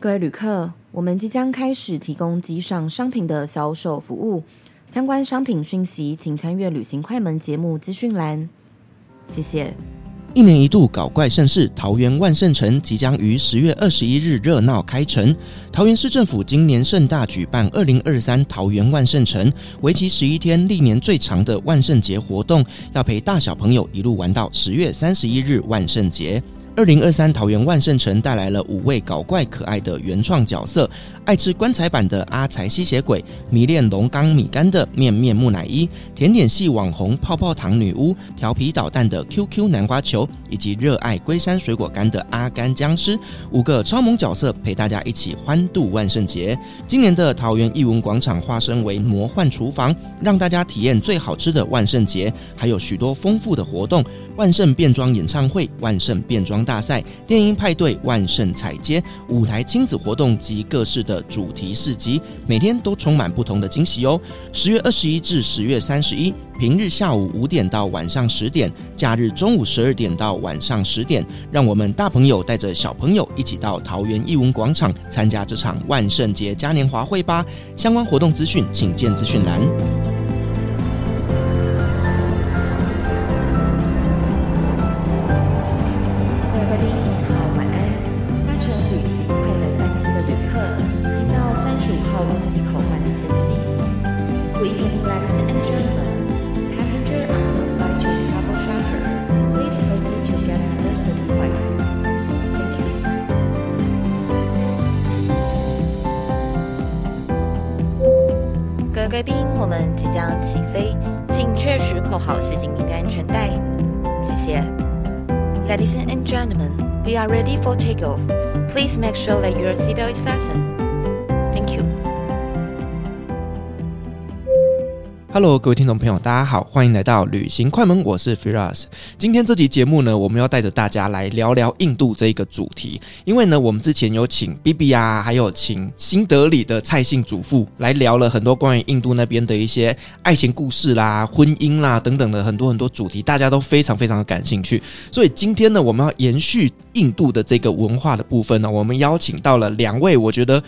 各位旅客，我们即将开始提供机上商品的销售服务，相关商品讯息请参阅旅行快门节目资讯栏。谢谢。一年一度搞怪盛事桃园万圣城即将于十月二十一日热闹开城。桃园市政府今年盛大举办二零二三桃园万圣城，为期十一天，历年最长的万圣节活动，要陪大小朋友一路玩到十月三十一日万圣节。二零二三桃园万圣城带来了五位搞怪可爱的原创角色：爱吃棺材板的阿财吸血鬼，迷恋龙冈米干的面面木乃伊，甜点系网红泡泡糖女巫，调皮捣蛋的 QQ 南瓜球，以及热爱龟山水果干的阿甘僵尸。五个超萌角色陪大家一起欢度万圣节。今年的桃园艺文广场化身为魔幻厨房，让大家体验最好吃的万圣节，还有许多丰富的活动。万圣变装演唱会、万圣变装大赛、电音派对、万圣彩街、舞台亲子活动及各式的主题市集，每天都充满不同的惊喜哦。十月二十一至十月三十一，平日下午五点到晚上十点，假日中午十二点到晚上十点，让我们大朋友带着小朋友一起到桃园艺文广场参加这场万圣节嘉年华会吧。相关活动资讯请见资讯栏。show that you're Hello，各位听众朋友，大家好，欢迎来到旅行快门，我是 Firas。今天这集节目呢，我们要带着大家来聊聊印度这一个主题。因为呢，我们之前有请 BB 啊，还有请新德里的蔡姓祖父来聊了很多关于印度那边的一些爱情故事啦、婚姻啦等等的很多很多主题，大家都非常非常的感兴趣。所以今天呢，我们要延续印度的这个文化的部分呢，我们邀请到了两位，我觉得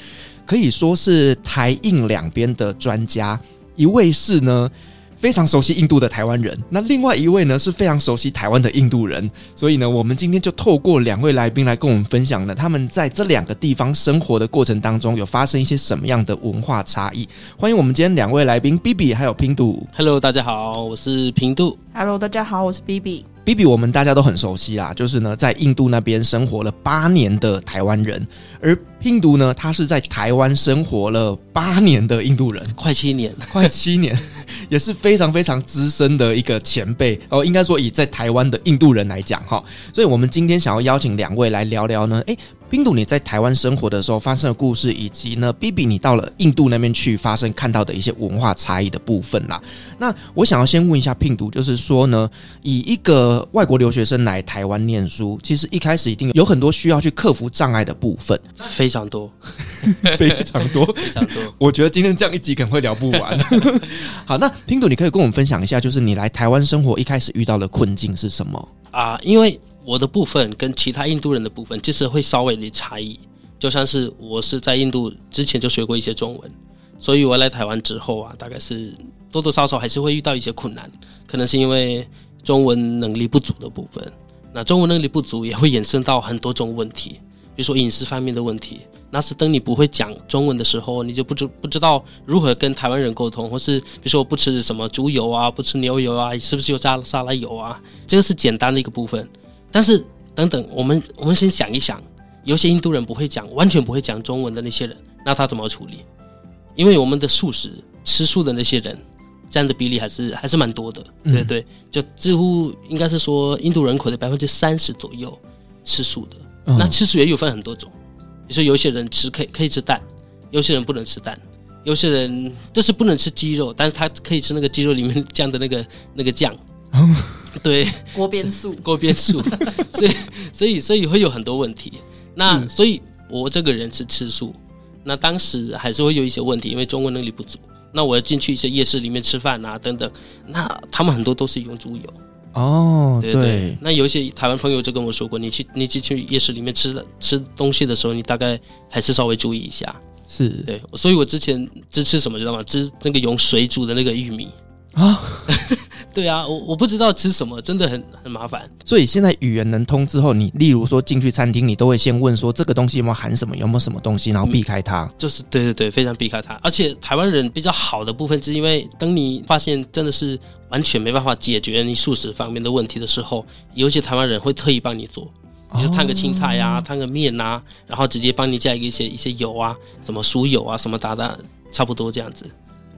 可以说是台印两边的专家。一位是呢，非常熟悉印度的台湾人，那另外一位呢是非常熟悉台湾的印度人，所以呢，我们今天就透过两位来宾来跟我们分享呢，他们在这两个地方生活的过程当中有发生一些什么样的文化差异。欢迎我们今天两位来宾，BB 还有拼度。Hello，大家好，我是平度。Hello，大家好，我是 BB。BB 我们大家都很熟悉啦，就是呢，在印度那边生活了八年的台湾人，而拼读呢，他是在台湾生活了八年的印度人，快七年，快七年，也是非常非常资深的一个前辈哦。应该说，以在台湾的印度人来讲哈，所以我们今天想要邀请两位来聊聊呢，诶。拼度，你在台湾生活的时候发生的故事，以及呢，BB 你到了印度那边去发生看到的一些文化差异的部分啦。那我想要先问一下拼读，就是说呢，以一个外国留学生来台湾念书，其实一开始一定有很多需要去克服障碍的部分，非常多，非常多，非常多。我觉得今天这样一集可能会聊不完。好，那拼读，你可以跟我们分享一下，就是你来台湾生活一开始遇到的困境是什么啊？因为我的部分跟其他印度人的部分，就是会稍微的差异。就像是我是在印度之前就学过一些中文，所以我来台湾之后啊，大概是多多少少还是会遇到一些困难。可能是因为中文能力不足的部分，那中文能力不足也会衍生到很多种问题，比如说饮食方面的问题。那是当你不会讲中文的时候，你就不知不知道如何跟台湾人沟通，或是比如说我不吃什么猪油啊，不吃牛油啊，是不是有加沙拉油啊？这个是简单的一个部分。但是，等等，我们我们先想一想，有些印度人不会讲，完全不会讲中文的那些人，那他怎么处理？因为我们的素食吃素的那些人占的比例还是还是蛮多的，嗯、对对，就几乎应该是说印度人口的百分之三十左右吃素的。嗯、那吃素也有分很多种，比如说有些人吃可以可以吃蛋，有些人不能吃蛋，有些人就是不能吃鸡肉，但是他可以吃那个鸡肉里面 酱的那个那个酱。对，锅边素，锅边素，所以所以所以会有很多问题。那所以我这个人是吃素，那当时还是会有一些问题，因为中文能力不足。那我要进去一些夜市里面吃饭啊等等，那他们很多都是用猪油，哦，对对。那有一些台湾朋友就跟我说过，你去你去去夜市里面吃的吃东西的时候，你大概还是稍微注意一下。是对，所以我之前只吃什么知道吗？吃那个用水煮的那个玉米啊。对啊，我我不知道吃什么，真的很很麻烦。所以现在语言能通之后，你例如说进去餐厅，你都会先问说这个东西有没有含什么，有没有什么东西，然后避开它。嗯、就是对对对，非常避开它。而且台湾人比较好的部分，是因为当你发现真的是完全没办法解决你素食方面的问题的时候，有些台湾人会特意帮你做，你就烫个青菜呀、啊，烫个面啊，然后直接帮你加一些一些油啊，什么酥油啊，什么打打，差不多这样子。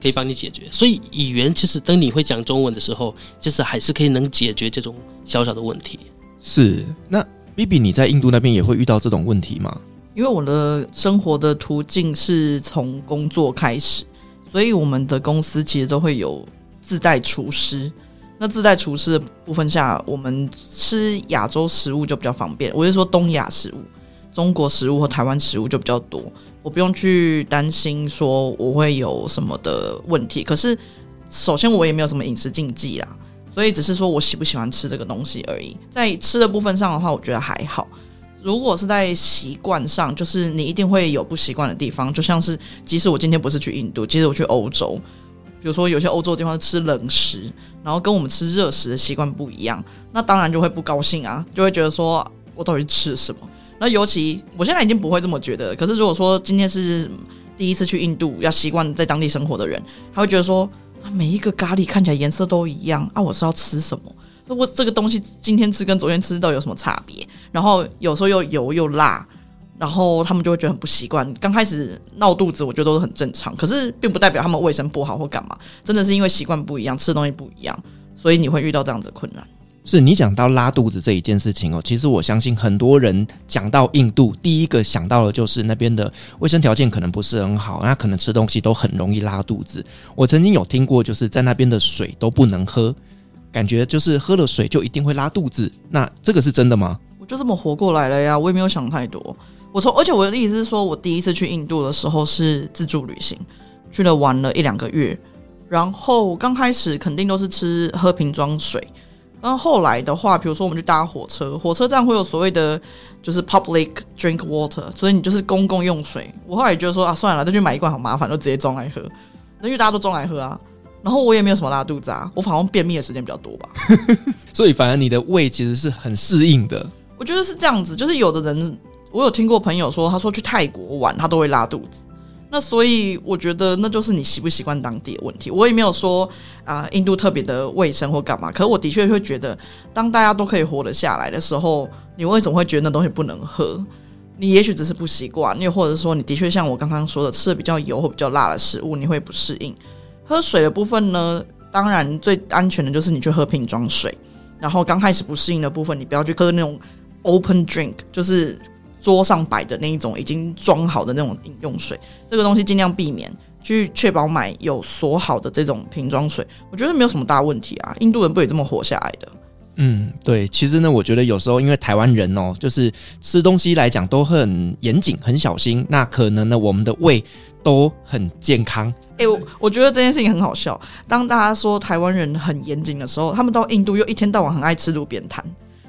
可以帮你解决，所以语言其实等你会讲中文的时候，其实还是可以能解决这种小小的问题。是，那 Bibi 你在印度那边也会遇到这种问题吗？因为我的生活的途径是从工作开始，所以我们的公司其实都会有自带厨师。那自带厨师的部分下，我们吃亚洲食物就比较方便。我是说东亚食物，中国食物和台湾食物就比较多。我不用去担心说我会有什么的问题，可是首先我也没有什么饮食禁忌啦，所以只是说我喜不喜欢吃这个东西而已。在吃的部分上的话，我觉得还好。如果是在习惯上，就是你一定会有不习惯的地方，就像是即使我今天不是去印度，即使我去欧洲，比如说有些欧洲的地方吃冷食，然后跟我们吃热食的习惯不一样，那当然就会不高兴啊，就会觉得说我到底吃什么？那尤其我现在已经不会这么觉得，可是如果说今天是第一次去印度，要习惯在当地生活的人，他会觉得说啊，每一个咖喱看起来颜色都一样啊，我是要吃什么？那我这个东西今天吃跟昨天吃到有什么差别？然后有时候又油又辣，然后他们就会觉得很不习惯。刚开始闹肚子，我觉得都是很正常，可是并不代表他们卫生不好或干嘛，真的是因为习惯不一样，吃的东西不一样，所以你会遇到这样子的困难。是你讲到拉肚子这一件事情哦，其实我相信很多人讲到印度，第一个想到的就是那边的卫生条件可能不是很好，那可能吃东西都很容易拉肚子。我曾经有听过，就是在那边的水都不能喝，感觉就是喝了水就一定会拉肚子。那这个是真的吗？我就这么活过来了呀，我也没有想太多。我从，而且我的意思是说，我第一次去印度的时候是自助旅行，去了玩了一两个月，然后刚开始肯定都是吃喝瓶装水。然后后来的话，比如说我们去搭火车，火车站会有所谓的，就是 public drink water，所以你就是公共用水。我后来也觉得说啊，算了，再去买一罐好麻烦，就直接装来喝。那因为大家都装来喝啊，然后我也没有什么拉肚子啊，我反而便秘的时间比较多吧。所以反而你的胃其实是很适应的。我觉得是这样子，就是有的人，我有听过朋友说，他说去泰国玩，他都会拉肚子。那所以我觉得那就是你习不习惯当地的问题。我也没有说啊、印度特别的卫生或干嘛。可是我的确会觉得，当大家都可以活得下来的时候，你为什么会觉得那东西不能喝？你也许只是不习惯，又或者说你的确像我刚刚说的，吃的比较油或比较辣的食物，你会不适应。喝水的部分呢，当然最安全的就是你去喝瓶装水。然后刚开始不适应的部分，你不要去喝那种 open drink，就是。桌上摆的那一种已经装好的那种饮用水，这个东西尽量避免，去确保买有锁好的这种瓶装水。我觉得没有什么大问题啊，印度人不也这么活下来的？嗯，对。其实呢，我觉得有时候因为台湾人哦，就是吃东西来讲都很严谨、很小心，那可能呢，我们的胃都很健康。哎、欸，我我觉得这件事情很好笑。当大家说台湾人很严谨的时候，他们到印度又一天到晚很爱吃路边摊。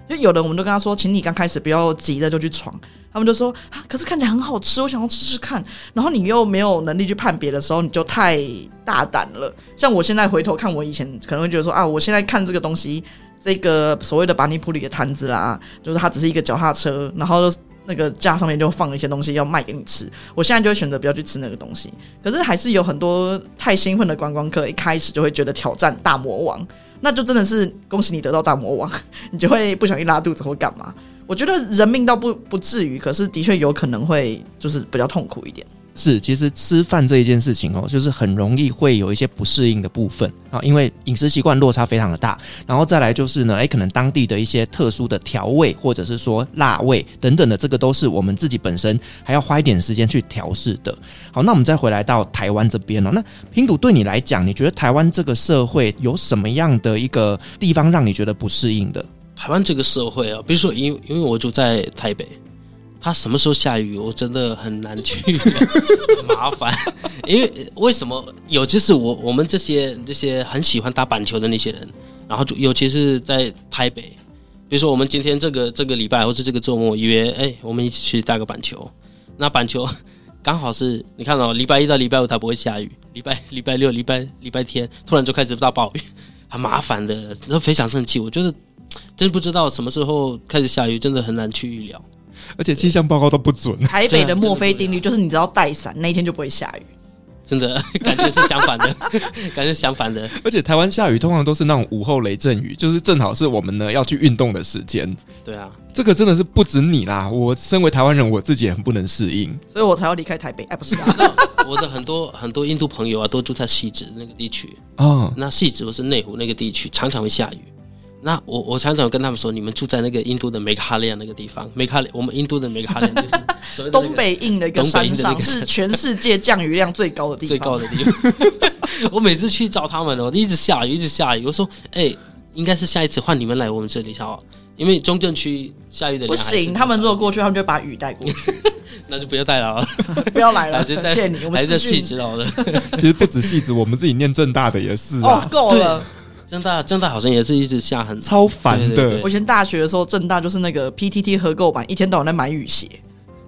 就有的我们都跟他说，请你刚开始不要急着就去闯。他们就说啊，可是看起来很好吃，我想要吃吃看。然后你又没有能力去判别的时候，你就太大胆了。像我现在回头看，我以前可能会觉得说啊，我现在看这个东西，这个所谓的巴尼普里的摊子啦，就是它只是一个脚踏车，然后那个架上面就放了一些东西要卖给你吃。我现在就会选择不要去吃那个东西。可是还是有很多太兴奋的观光客，一开始就会觉得挑战大魔王。那就真的是恭喜你得到大魔王，你就会不小心拉肚子或干嘛。我觉得人命倒不不至于，可是的确有可能会就是比较痛苦一点。是，其实吃饭这一件事情哦，就是很容易会有一些不适应的部分啊，因为饮食习惯落差非常的大。然后再来就是呢，诶，可能当地的一些特殊的调味，或者是说辣味等等的，这个都是我们自己本身还要花一点时间去调试的。好，那我们再回来到台湾这边了。那拼图对你来讲，你觉得台湾这个社会有什么样的一个地方让你觉得不适应的？台湾这个社会啊，比如说因，因为我住在台北。它什么时候下雨，我真的很难去，麻烦。因为为什么？尤其是我我们这些这些很喜欢打板球的那些人，然后就尤其是在台北，比如说我们今天这个这个礼拜或是这个周末约，哎，我们一起去打个板球。那板球 刚好是你看哦，礼拜一到礼拜五它不会下雨，礼拜礼拜六、礼拜礼拜天突然就开始大暴雨，很麻烦的，然后非常生气。我觉得真不知道什么时候开始下雨，真的很难去预料。而且气象报告都不准。台北的墨菲定律就是，你只要带伞，那一天就不会下雨。真的感觉是相反的，感觉相反的。而且台湾下雨通常都是那种午后雷阵雨，就是正好是我们呢要去运动的时间。对啊，这个真的是不止你啦，我身为台湾人，我自己也很不能适应，所以我才要离开台北。哎，不是啊，我的很多很多印度朋友啊，都住在西子那个地区哦。那西子我是内湖那个地区，常常会下雨。那我我常常跟他们说，你们住在那个印度的梅卡利亚那个地方，梅卡利，我们印度的梅卡利亚，那个、东北印的一个山上，是全世界降雨量最高的地方，最高的地方。我每次去找他们哦，一直下雨，一直下雨。我说，哎、欸，应该是下一次换你们来我们这里好，因为中正区下雨的不行。他们如果过去，他们就把雨带过去，那就不要带了，不要来了，谢谢你。我们还在汐止好了，其实不止汐止，我们自己念正大的也是哦，够了。政大正大好像也是一直下很超烦的。我以前大学的时候，正大就是那个 PTT 合购版，一天到晚在买雨鞋，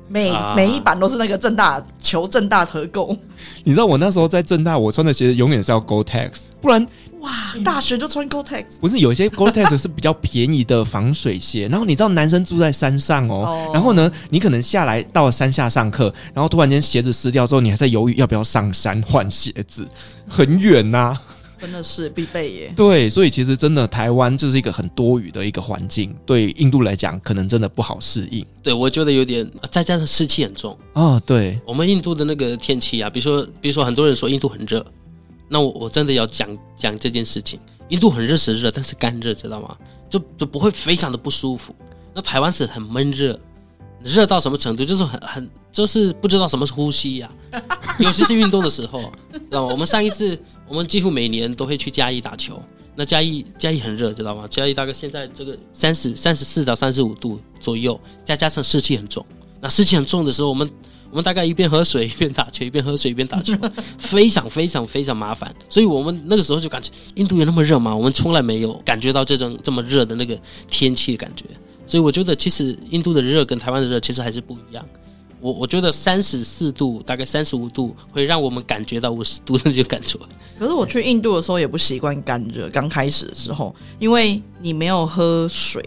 每、啊、每一版都是那个正大求正大合购。你知道我那时候在正大，我穿的鞋子永远是要 Gore-Tex，不然哇，大学就穿 Gore-Tex。不是有一些 Gore-Tex 是比较便宜的防水鞋，然后你知道男生住在山上哦，哦然后呢，你可能下来到了山下上课，然后突然间鞋子湿掉之后，你还在犹豫要不要上山换鞋子，很远呐、啊。真的是必备耶。对，所以其实真的台湾就是一个很多雨的一个环境，对印度来讲可能真的不好适应。对，我觉得有点，再加上湿气很重哦，对，我们印度的那个天气啊，比如说，比如说很多人说印度很热，那我我真的要讲讲这件事情。印度很热是热，但是干热，知道吗？就就不会非常的不舒服。那台湾是很闷热。热到什么程度？就是很很，就是不知道什么是呼吸呀、啊。尤其是运动的时候，知道吗？我们上一次，我们几乎每年都会去嘉义打球。那嘉义嘉义很热，知道吗？嘉义大概现在这个三十三十四到三十五度左右，再加上湿气很重。那湿气很重的时候，我们我们大概一边喝水一边打球，一边喝水一边打球，非常非常非常麻烦。所以我们那个时候就感觉，印度有那么热吗？我们从来没有感觉到这种这么热的那个天气的感觉。所以我觉得，其实印度的热跟台湾的热其实还是不一样。我我觉得三十四度，大概三十五度，会让我们感觉到五十度的那种感觉。可是我去印度的时候也不习惯干热，刚开始的时候，因为你没有喝水，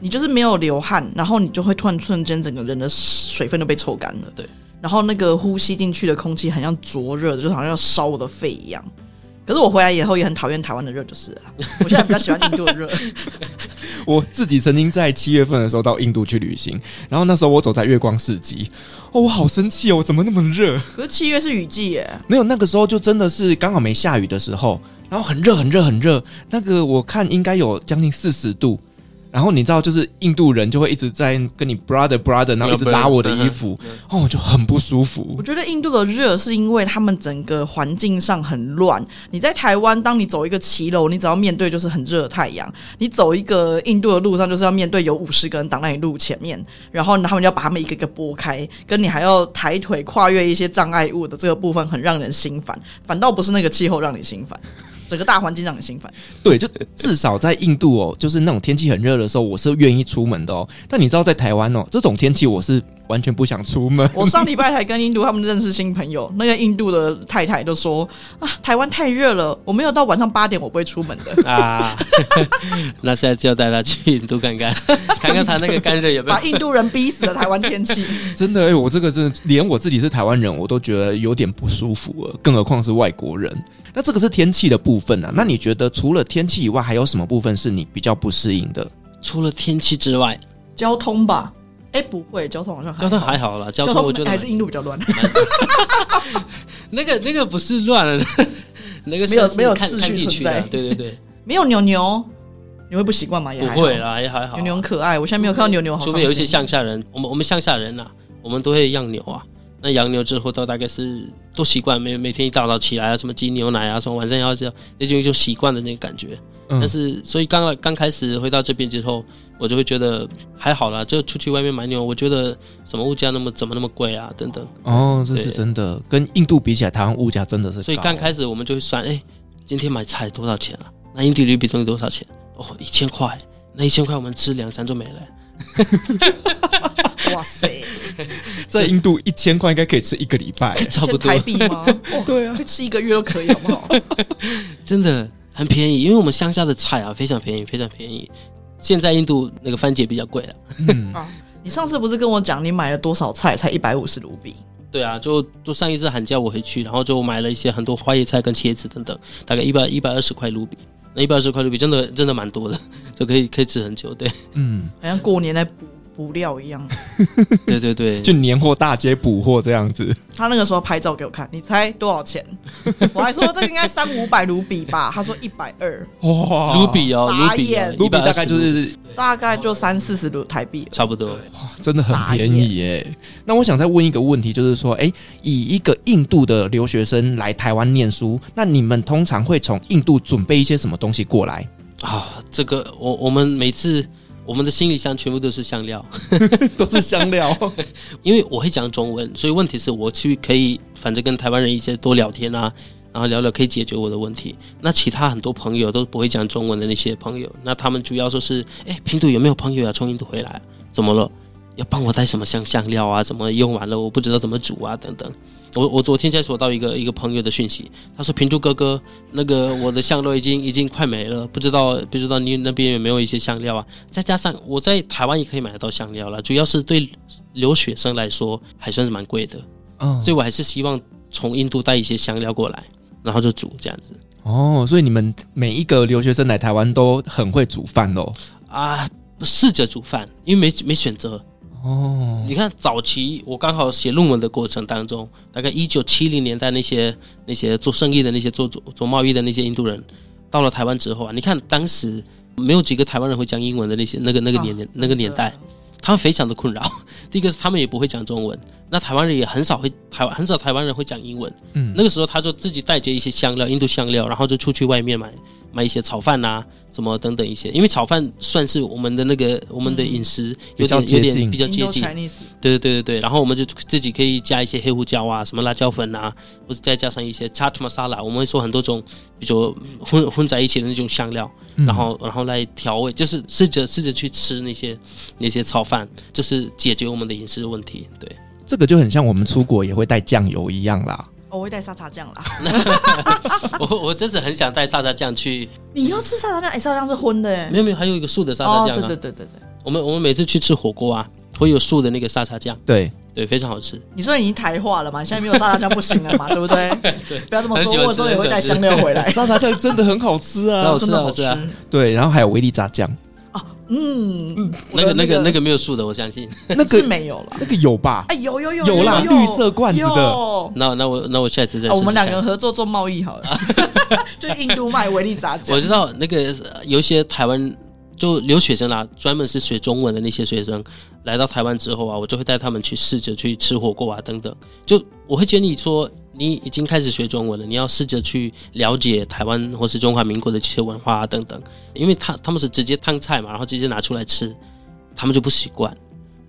你就是没有流汗，然后你就会突然瞬间整个人的水分都被抽干了。对，然后那个呼吸进去的空气很像灼热的，就好像要烧我的肺一样。可是我回来以后也很讨厌台湾的热，就是了。我现在比较喜欢印度的热。我自己曾经在七月份的时候到印度去旅行，然后那时候我走在月光市集，哦，我好生气哦，怎么那么热？可是七月是雨季耶。没有，那个时候就真的是刚好没下雨的时候，然后很热很热很热，那个我看应该有将近四十度。然后你知道，就是印度人就会一直在跟你 brother brother，然后一直拉我的衣服，哦，我就很不舒服。我觉得印度的热是因为他们整个环境上很乱。你在台湾，当你走一个骑楼，你只要面对就是很热的太阳；你走一个印度的路上，就是要面对有五十个人挡在你路前面，然后他们要把他们一个一个拨开，跟你还要抬腿跨越一些障碍物的这个部分，很让人心烦。反倒不是那个气候让你心烦。整个大环境让你心烦，对，就至少在印度哦，就是那种天气很热的时候，我是愿意出门的哦。但你知道，在台湾哦，这种天气我是完全不想出门。我上礼拜还跟印度他们认识新朋友，那个印度的太太就说啊，台湾太热了，我没有到晚上八点我不会出门的 啊。那现在就要带他去印度看看，看看他那个干热有没有把印度人逼死的。台湾天气 真的，哎，我这个真的连我自己是台湾人，我都觉得有点不舒服了，更何况是外国人。那这个是天气的部分啊，那你觉得除了天气以外，还有什么部分是你比较不适应的？除了天气之外，交通吧？哎，不会，交通好像还好交通还好啦。交通我觉得还是印度比较乱。那个那个不是乱，那个是没有没有秩序存在。对对对，没有牛牛，你会不习惯吗？也不会啦，也还好。牛牛很可爱，我现在没有看到牛牛好，除非有一些乡下人，我们我们乡下人呐、啊，我们都会养牛啊。那养牛之后，到大概是都习惯，每每天一大早起来啊，什么挤牛奶啊，什么晚上要这样，那就就习惯的那个感觉。嗯、但是，所以刚刚开始回到这边之后，我就会觉得还好啦，就出去外面买牛，我觉得什么物价那么怎么那么贵啊，等等。哦，这是真的，跟印度比起来，台湾物价真的是。所以刚开始我们就会算，哎、欸，今天买菜多少钱啊？那印度卢比东西多少钱？哦，一千块。那一千块我们吃两餐就没了。哇塞，在印度一千块应该可以吃一个礼拜，差不多台币吗？对啊，可以吃一个月都可以，好不好？真的很便宜，因为我们乡下的菜啊非常便宜，非常便宜。现在印度那个番茄比较贵了。嗯啊，你上次不是跟我讲你买了多少菜才一百五十卢比？对啊，就就上一次寒假我回去，然后就买了一些很多花椰菜跟茄子等等，大概一百一百二十块卢比。那一百二十块卢比真的真的蛮多的，就可以可以吃很久。对，嗯，好像过年来补补料一样。对对对，就年货大街补货这样子。他那个时候拍照给我看，你猜多少钱？我还说这应该三五百卢比吧，他说一百二。哇，卢比哦，傻眼，卢比大概就是大概就三四十卢台币，差不多。哇，真的很便宜耶。那我想再问一个问题，就是说，哎，以一个印度的留学生来台湾念书，那你们通常会从印度准备一些什么东西过来啊？这个我我们每次。我们的行李箱全部都是香料，都是香料。因为我会讲中文，所以问题是我去可以，反正跟台湾人一些多聊天啊，然后聊聊可以解决我的问题。那其他很多朋友都不会讲中文的那些朋友，那他们主要说是，哎，平度有没有朋友要从印度回来？怎么了？要帮我带什么香香料啊？怎么用完了我不知道怎么煮啊？等等。我我昨天才收到一个一个朋友的讯息，他说：“平度哥哥，那个我的香料已经已经快没了，不知道不知道你那边有没有一些香料啊？再加上我在台湾也可以买得到香料了，主要是对留学生来说还算是蛮贵的，嗯，所以我还是希望从印度带一些香料过来，然后就煮这样子。哦，所以你们每一个留学生来台湾都很会煮饭哦？啊，试着煮饭，因为没没选择。”哦，你看早期我刚好写论文的过程当中，大概一九七零年代那些那些做生意的那些做做做贸易的那些印度人，到了台湾之后啊，你看当时没有几个台湾人会讲英文的那些那个那个年、啊、那个年代。他们非常的困扰。第一个是他们也不会讲中文，那台湾人也很少会台湾很少台湾人会讲英文。嗯，那个时候他就自己带着一些香料，印度香料，然后就出去外面买买一些炒饭啊，什么等等一些。因为炒饭算是我们的那个我们的饮食有点有点比较接近。对对对对对。然后我们就自己可以加一些黑胡椒啊，什么辣椒粉啊，或者再加上一些 chaat masala，我们会说很多种，比如说混混在一起的那种香料，然后然后来调味，就是试着试着去吃那些那些炒饭。就是解决我们的饮食的问题，对，这个就很像我们出国也会带酱油一样啦。我会带沙茶酱啦。我我真的很想带沙茶酱去。你要吃沙茶酱？哎，沙茶酱是荤的哎。没有没有，还有一个素的沙茶酱啊。对对对对对。我们我们每次去吃火锅啊，会有素的那个沙茶酱。对对，非常好吃。你说已经台化了嘛？现在没有沙茶酱不行了嘛？对不对？对，不要这么说。我说也会带香料回来。沙茶酱真的很好吃啊，真的好吃。对，然后还有维力炸酱。嗯，那个、那个、那个没有素的，我相信 那个是没有了。那个有吧？哎，有有有有啦，绿色罐子的。那那我那我下次再。我们两个合作做贸易好了，就印度卖维力炸酱。我知道那个有一些台湾就留学生啦，专门是学中文的那些学生来到台湾之后啊，我就会带他们去试着去吃火锅啊等等。就我会建议说。你已经开始学中文了，你要试着去了解台湾或是中华民国的这些文化啊等等，因为他他们是直接烫菜嘛，然后直接拿出来吃，他们就不习惯，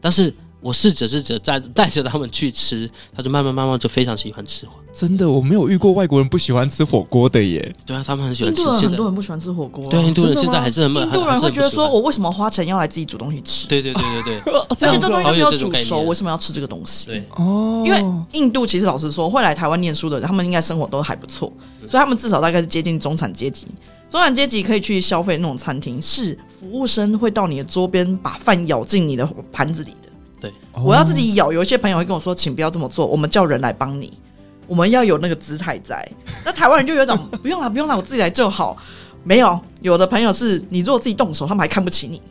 但是。我试着试着带带着他们去吃，他就慢慢慢慢就非常喜欢吃。真的，我没有遇过外国人不喜欢吃火锅的耶。对啊，他们很喜欢吃。印度人很多人不喜欢吃火锅。对，印度人现在还是很印度人会觉得说，我为什么花钱要来自己煮东西吃？对对对对对。而且这东西都没有煮熟，为什么要吃这个东西？对哦。因为印度其实老实说，会来台湾念书的人，他们应该生活都还不错，所以他们至少大概是接近中产阶级。中产阶级可以去消费那种餐厅，是服务生会到你的桌边把饭舀进你的盘子里的。对，我要自己咬。有一些朋友会跟我说：“请不要这么做，我们叫人来帮你。我们要有那个姿态在。”那台湾人就有一种 不用了，不用了，我自己来就好。没有，有的朋友是你如果自己动手，他们还看不起你。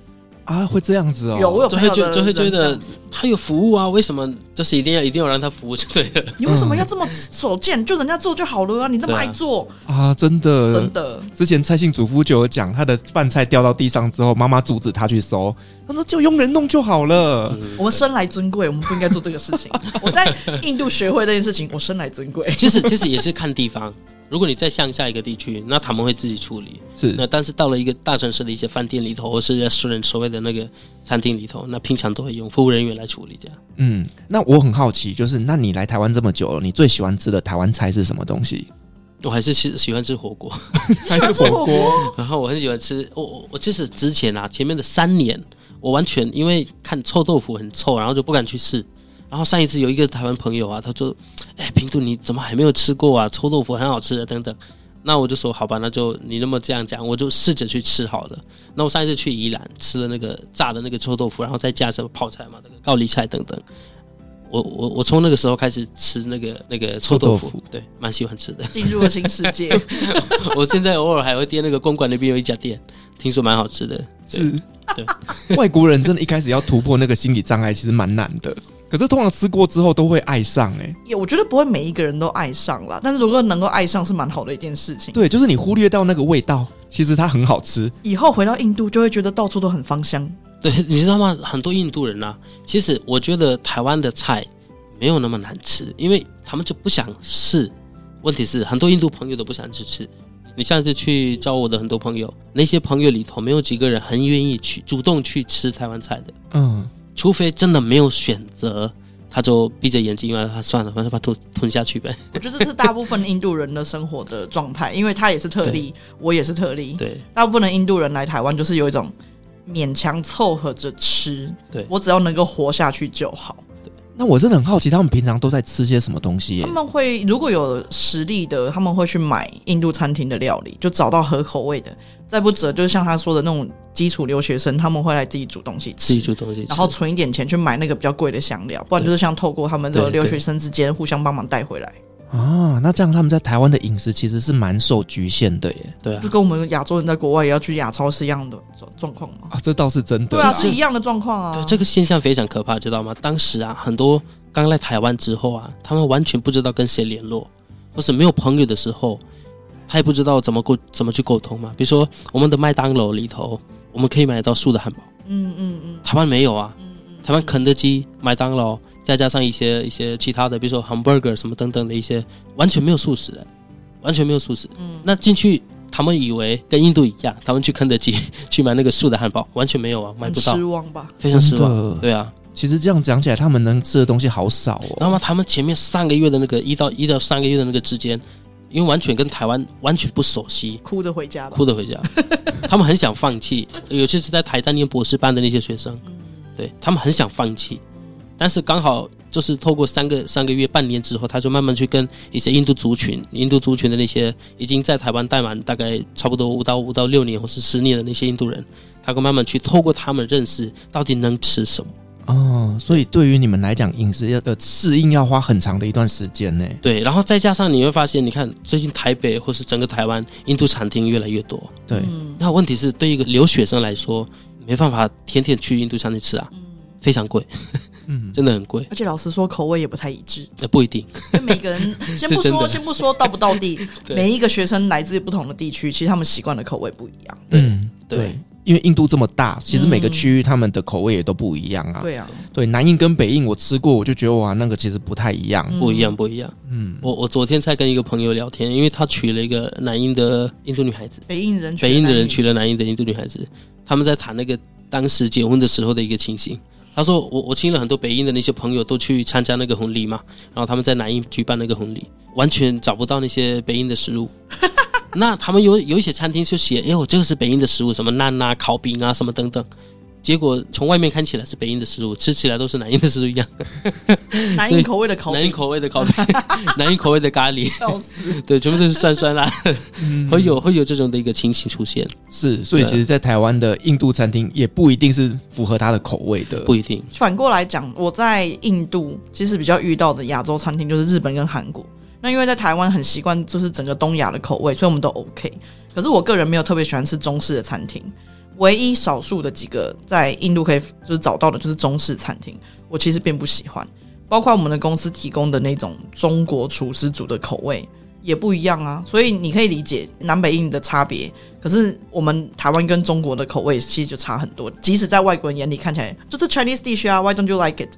啊，会这样子哦。有我有朋友的就会觉就会觉得他有服务啊，为什么就是一定要一定要让他服务就对了？你为什么要这么手贱？就人家做就好了啊！你那么爱做，啊，真的真的。之前蔡姓主妇就有讲，他的饭菜掉到地上之后，妈妈阻止他去收，他说就佣人弄就好了。嗯我们生来尊贵，我们不应该做这个事情。我在印度学会这件事情，我生来尊贵。其实其实也是看地方。如果你在乡下一个地区，那他们会自己处理。是，那但是到了一个大城市的一些饭店里头，或是 restaurant 所谓的那个餐厅里头，那平常都会用服务人员来处理这样。嗯，那我很好奇，就是那你来台湾这么久了，你最喜欢吃的台湾菜是什么东西？我还是喜喜欢吃火锅，还是火锅？然后我很喜欢吃。我我我其实之前啊，前面的三年，我完全因为看臭豆腐很臭，然后就不敢去试。然后上一次有一个台湾朋友啊，他说：“哎，平度你怎么还没有吃过啊？臭豆腐很好吃的，等等。”那我就说：“好吧，那就你那么这样讲，我就试着去吃好了。”那我上一次去宜兰吃了那个炸的那个臭豆腐，然后再加什么泡菜嘛，那个高丽菜等等。我我我从那个时候开始吃那个那个臭豆腐，豆腐对，蛮喜欢吃的。进入了新世界，我现在偶尔还会垫那个公馆那边有一家店，听说蛮好吃的。是，对，外国人真的一开始要突破那个心理障碍，其实蛮难的。可是通常吃过之后都会爱上、欸，哎，也我觉得不会每一个人都爱上啦，但是如果能够爱上，是蛮好的一件事情。对，就是你忽略掉那个味道，其实它很好吃。以后回到印度，就会觉得到处都很芳香。对，你知道吗？很多印度人啊，其实我觉得台湾的菜没有那么难吃，因为他们就不想试。问题是很多印度朋友都不想去吃。你上次去找我的很多朋友，那些朋友里头没有几个人很愿意去主动去吃台湾菜的。嗯，除非真的没有选择，他就闭着眼睛，因为他算了，反正把它吞吞下去呗。我觉得这是大部分印度人的生活的状态，因为他也是特例，我也是特例。对，大部分的印度人来台湾就是有一种勉强凑合着吃，对我只要能够活下去就好。那我真的很好奇，他们平常都在吃些什么东西、欸？他们会如果有实力的，他们会去买印度餐厅的料理，就找到合口味的。再不则，就是像他说的那种基础留学生，他们会来自己煮东西吃，自己煮东西吃，然后存一点钱去买那个比较贵的香料，不然就是像透过他们的留学生之间互相帮忙带回来。啊，那这样他们在台湾的饮食其实是蛮受局限的耶。对啊，就跟我们亚洲人在国外也要去亚超是一样的状状况嘛？啊，这倒是真的。对啊，是一样的状况啊。对，这个现象非常可怕，知道吗？当时啊，很多刚来台湾之后啊，他们完全不知道跟谁联络，或是没有朋友的时候，他也不知道怎么沟怎么去沟通嘛。比如说，我们的麦当劳里头，我们可以买到素的汉堡，嗯嗯嗯，台湾没有啊。嗯嗯，台湾肯德基、麦当劳。再加上一些一些其他的，比如说 hamburger 什么等等的一些，完全没有素食的，完全没有素食。嗯，那进去他们以为跟印度一样，他们去肯德基去买那个素的汉堡，完全没有啊，买不到，失望吧？非常失望。对啊，其实这样讲起来，他们能吃的东西好少哦。那么他们前面三个月的那个一到一到三个月的那个之间，因为完全跟台湾完全不熟悉，哭着回家，哭着回家。他们很想放弃，尤其是在台大念博士班的那些学生，对他们很想放弃。但是刚好就是透过三个三个月半年之后，他就慢慢去跟一些印度族群、印度族群的那些已经在台湾待满大概差不多五到五到六年或是十年的那些印度人，他会慢慢去透过他们认识到底能吃什么。哦，所以对于你们来讲，饮食要的适应要花很长的一段时间呢。对，然后再加上你会发现，你看最近台北或是整个台湾印度餐厅越来越多。对，嗯、那问题是对一个留学生来说，没办法天天去印度餐厅吃啊，非常贵。嗯，真的很贵，而且老实说，口味也不太一致。呃，不一定，因为每个人 先不说，先不说到不到地，每一个学生来自不同的地区，其实他们习惯的口味不一样。嗯，对，因为印度这么大，其实每个区域他们的口味也都不一样啊。对啊，对，南印跟北印我吃过，我就觉得哇，那个其实不太一样，不一样，不一样。嗯，我我昨天才跟一个朋友聊天，因为他娶了一个南印的印度女孩子，北印人，北印的人娶了南印的印度女孩子，他们在谈那个当时结婚的时候的一个情形。他说：“我我听了很多北印的那些朋友都去参加那个婚礼嘛，然后他们在南印举办那个婚礼，完全找不到那些北印的食物。那他们有有一些餐厅就写，哎我，这个是北印的食物，什么烂啊、烤饼啊，什么等等。结果从外面看起来是北印的食物，吃起来都是南印的食物一样。南印口味的烤饼，南印口味的烤饼，南印口味的咖喱，笑死！对，全部都是酸酸辣，会有会有这种的一个情形出现。是，所以其实，在台湾的印度餐厅也不一定是符合他的口味的，不一定。反过来讲，我在印度其实比较遇到的亚洲餐厅就是日本跟韩国。那因为在台湾很习惯就是整个东亚的口味，所以我们都 OK。可是我个人没有特别喜欢吃中式的餐厅。唯一少数的几个在印度可以就是找到的，就是中式餐厅，我其实并不喜欢。包括我们的公司提供的那种中国厨师煮的口味也不一样啊，所以你可以理解南北印的差别。可是我们台湾跟中国的口味其实就差很多，即使在外国人眼里看起来就是 Chinese dish 啊，Why don't you like it？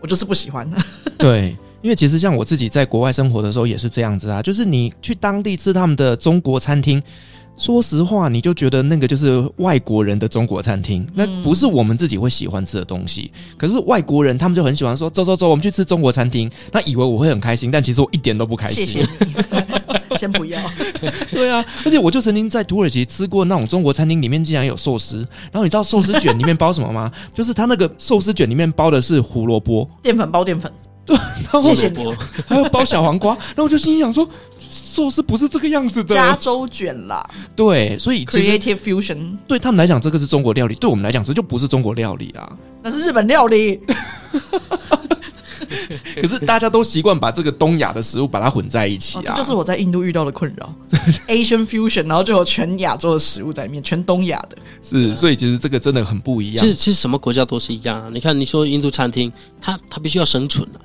我就是不喜欢。对，因为其实像我自己在国外生活的时候也是这样子啊，就是你去当地吃他们的中国餐厅。说实话，你就觉得那个就是外国人的中国餐厅，那不是我们自己会喜欢吃的东西。可是外国人他们就很喜欢说：“走走走，我们去吃中国餐厅。”那以为我会很开心，但其实我一点都不开心。谢谢你，先不要。对啊，而且我就曾经在土耳其吃过那种中国餐厅，里面竟然有寿司。然后你知道寿司卷里面包什么吗？就是它那个寿司卷里面包的是胡萝卜，淀粉包淀粉。对，然后谢谢你。还有包小黄瓜，然后我就心想说。寿司不是这个样子的，加州卷啦。对，所以 Creative Fusion 对他们来讲，这个是中国料理；对我们来讲，这就不是中国料理啊。那是日本料理。可是大家都习惯把这个东亚的食物把它混在一起啊，这就是我在印度遇到的困扰。Asian Fusion，然后就有全亚洲的食物在里面，全东亚的。是，所以其实这个真的很不一样。其实，其实什么国家都是一样啊。你看，你说印度餐厅，它它必须要生存啊。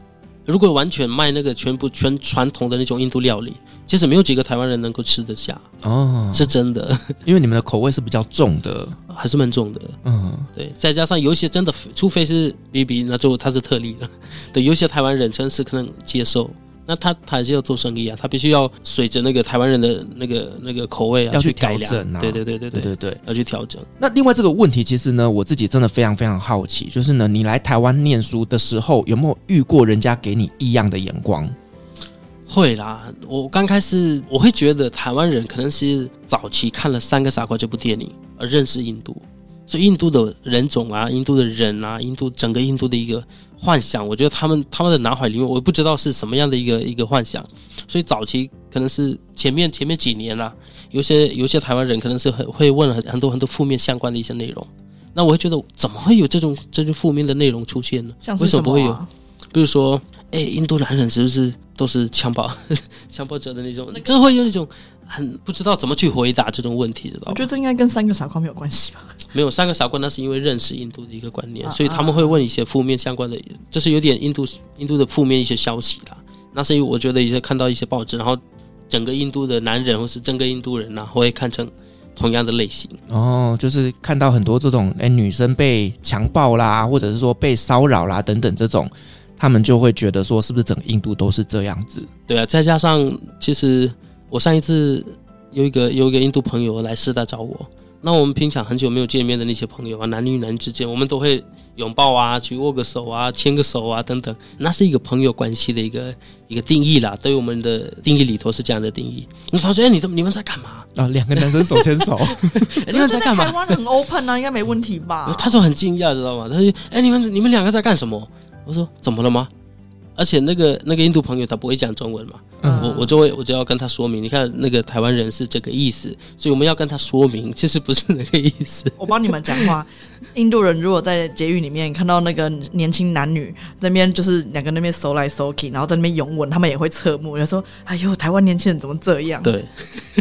如果完全卖那个全部全传统的那种印度料理，其实没有几个台湾人能够吃得下哦，是真的，因为你们的口味是比较重的，还是蛮重的，嗯，对，再加上有一些真的，除非是 BB，那就他是特例了，对，有些台湾人真是可能接受。那他他还是要做生意啊，他必须要随着那个台湾人的那个那个口味啊，要去改良调整啊，对对对对对对对，要去调整。那另外这个问题，其实呢，我自己真的非常非常好奇，就是呢，你来台湾念书的时候，有没有遇过人家给你异样的眼光？会啦，我刚开始我会觉得台湾人可能是早期看了《三个傻瓜》这部电影而认识印度。所以印度的人种啊，印度的人啊，印度整个印度的一个幻想，我觉得他们他们的脑海里面，我不知道是什么样的一个一个幻想。所以早期可能是前面前面几年啦、啊，有些有些台湾人可能是很会问很很多很多负面相关的一些内容。那我会觉得怎么会有这种这种负面的内容出现呢？为什么不会有？比如说，哎，印度男人是不是都是强暴 强暴者的那种？那就会有一种。很不知道怎么去回答这种问题，知道吗？我觉得这应该跟三个傻瓜没有关系吧？没有，三个傻瓜那是因为认识印度的一个观念，所以他们会问一些负面相关的，就是有点印度印度的负面一些消息啦。那是因为我觉得一些看到一些报纸，然后整个印度的男人或是整个印度人呢，会看成同样的类型。哦，就是看到很多这种哎女生被强暴啦，或者是说被骚扰啦等等这种，他们就会觉得说是不是整个印度都是这样子？对啊，再加上其实。我上一次有一个有一个印度朋友来师大找我，那我们平常很久没有见面的那些朋友啊，男女与男女之间，我们都会拥抱啊，去握个手啊，牵个手啊等等，那是一个朋友关系的一个一个定义啦。对于我们的定义里头是这样的定义。他说：“哎，你怎么你们在干嘛啊？两个男生手牵手，你们在干嘛？台湾很 open 啊，应该没问题吧？他就很惊讶，知道吗？他说：“哎，你们你们两个在干什么？”我说：“怎么了吗？”而且那个那个印度朋友他不会讲中文嘛。我我就会我就要跟他说明，你看那个台湾人是这个意思，所以我们要跟他说明，其实不是那个意思。我帮你们讲话，印度人如果在监狱里面看到那个年轻男女那边就是两个那边搜来搜去，然后在那边拥吻，他们也会侧目，就说：“哎呦，台湾年轻人怎么这样？”对，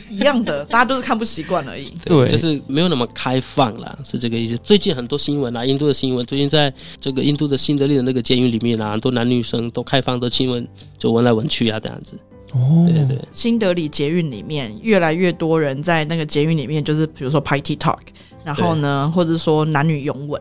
一样的，大家都是看不习惯而已。对，就是没有那么开放啦，是这个意思。最近很多新闻啊，印度的新闻，最近在这个印度的新德里的那个监狱里面啊，很多男女生都开放的亲吻，就闻来闻去啊，这样子。哦，对对，新德里捷运里面越来越多人在那个捷运里面，就是比如说拍 TikTok，然后呢，或者说男女拥吻。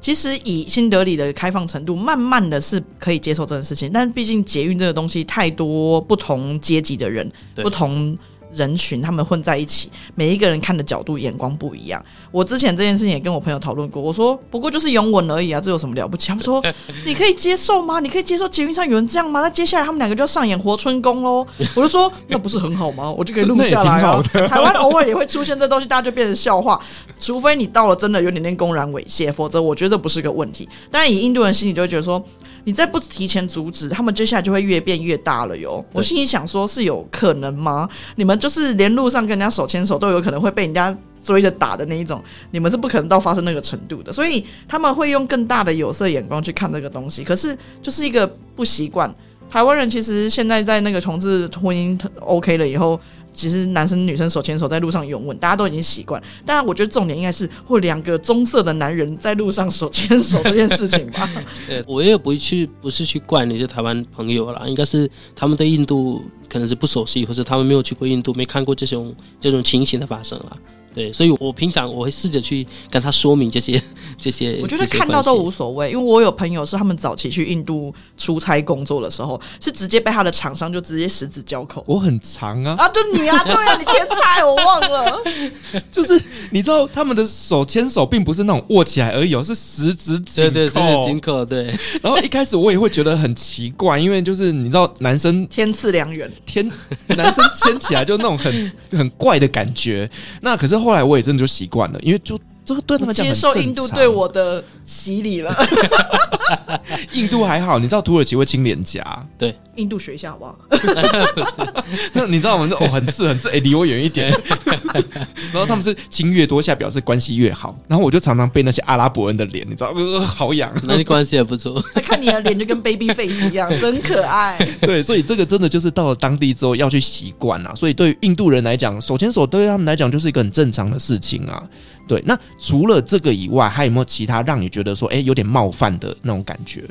其实以新德里的开放程度，慢慢的是可以接受这件事情。但毕竟捷运这个东西太多不同阶级的人，不同。人群他们混在一起，每一个人看的角度眼光不一样。我之前这件事情也跟我朋友讨论过，我说不过就是拥吻而已啊，这有什么了不起？他们说 你可以接受吗？你可以接受捷运上有人这样吗？那接下来他们两个就要上演活春宫喽。我就说 那不是很好吗？我就可以录下来啊。台湾偶尔也会出现这东西，大家就变成笑话。除非你到了真的有点点公然猥亵，否则我觉得这不是个问题。但以印度人心里就会觉得说。你再不提前阻止，他们接下来就会越变越大了哟。我心里想说，是有可能吗？你们就是连路上跟人家手牵手都有可能会被人家追着打的那一种，你们是不可能到发生那个程度的。所以他们会用更大的有色眼光去看这个东西。可是就是一个不习惯。台湾人其实现在在那个同志婚姻 OK 了以后。其实男生女生手牵手在路上拥吻，大家都已经习惯。当然，我觉得重点应该是或两个棕色的男人在路上手牵手这件事情吧。对，我也不会去，不是去怪那些台湾朋友啦，应该是他们对印度可能是不熟悉，或者他们没有去过印度，没看过这种这种情形的发生啦。对，所以我平常我会试着去跟他说明这些这些。我觉得看到都无所谓，因为我有朋友是他们早期去印度出差工作的时候，是直接被他的厂商就直接十指交扣。我很长啊啊，就你啊，对啊，你天才，我忘了。就是你知道他们的手牵手并不是那种握起来而已，是十指紧扣。对对，十指紧扣。对。然后一开始我也会觉得很奇怪，因为就是你知道男生天赐良缘，天男生牵起来就那种很很怪的感觉。那可是。后来我也真的就习惯了，因为就这个对他们讲接受印度对我的洗礼了。印度还好，你知道土耳其会亲脸颊，对，印度学一下好不好？那你知道我们哦，很刺很刺，哎，离我远一点。然后他们是亲越多下表示关系越好，然后我就常常被那些阿拉伯人的脸，你知道，呃、好痒。那你关系也不错，他看你的脸就跟 baby face 一样，真可爱。对，所以这个真的就是到了当地之后要去习惯啊。所以对于印度人来讲，手牵手对于他们来讲就是一个很正常的事情啊。对，那除了这个以外，还有没有其他让你觉得说，哎，有点冒犯的那种感觉？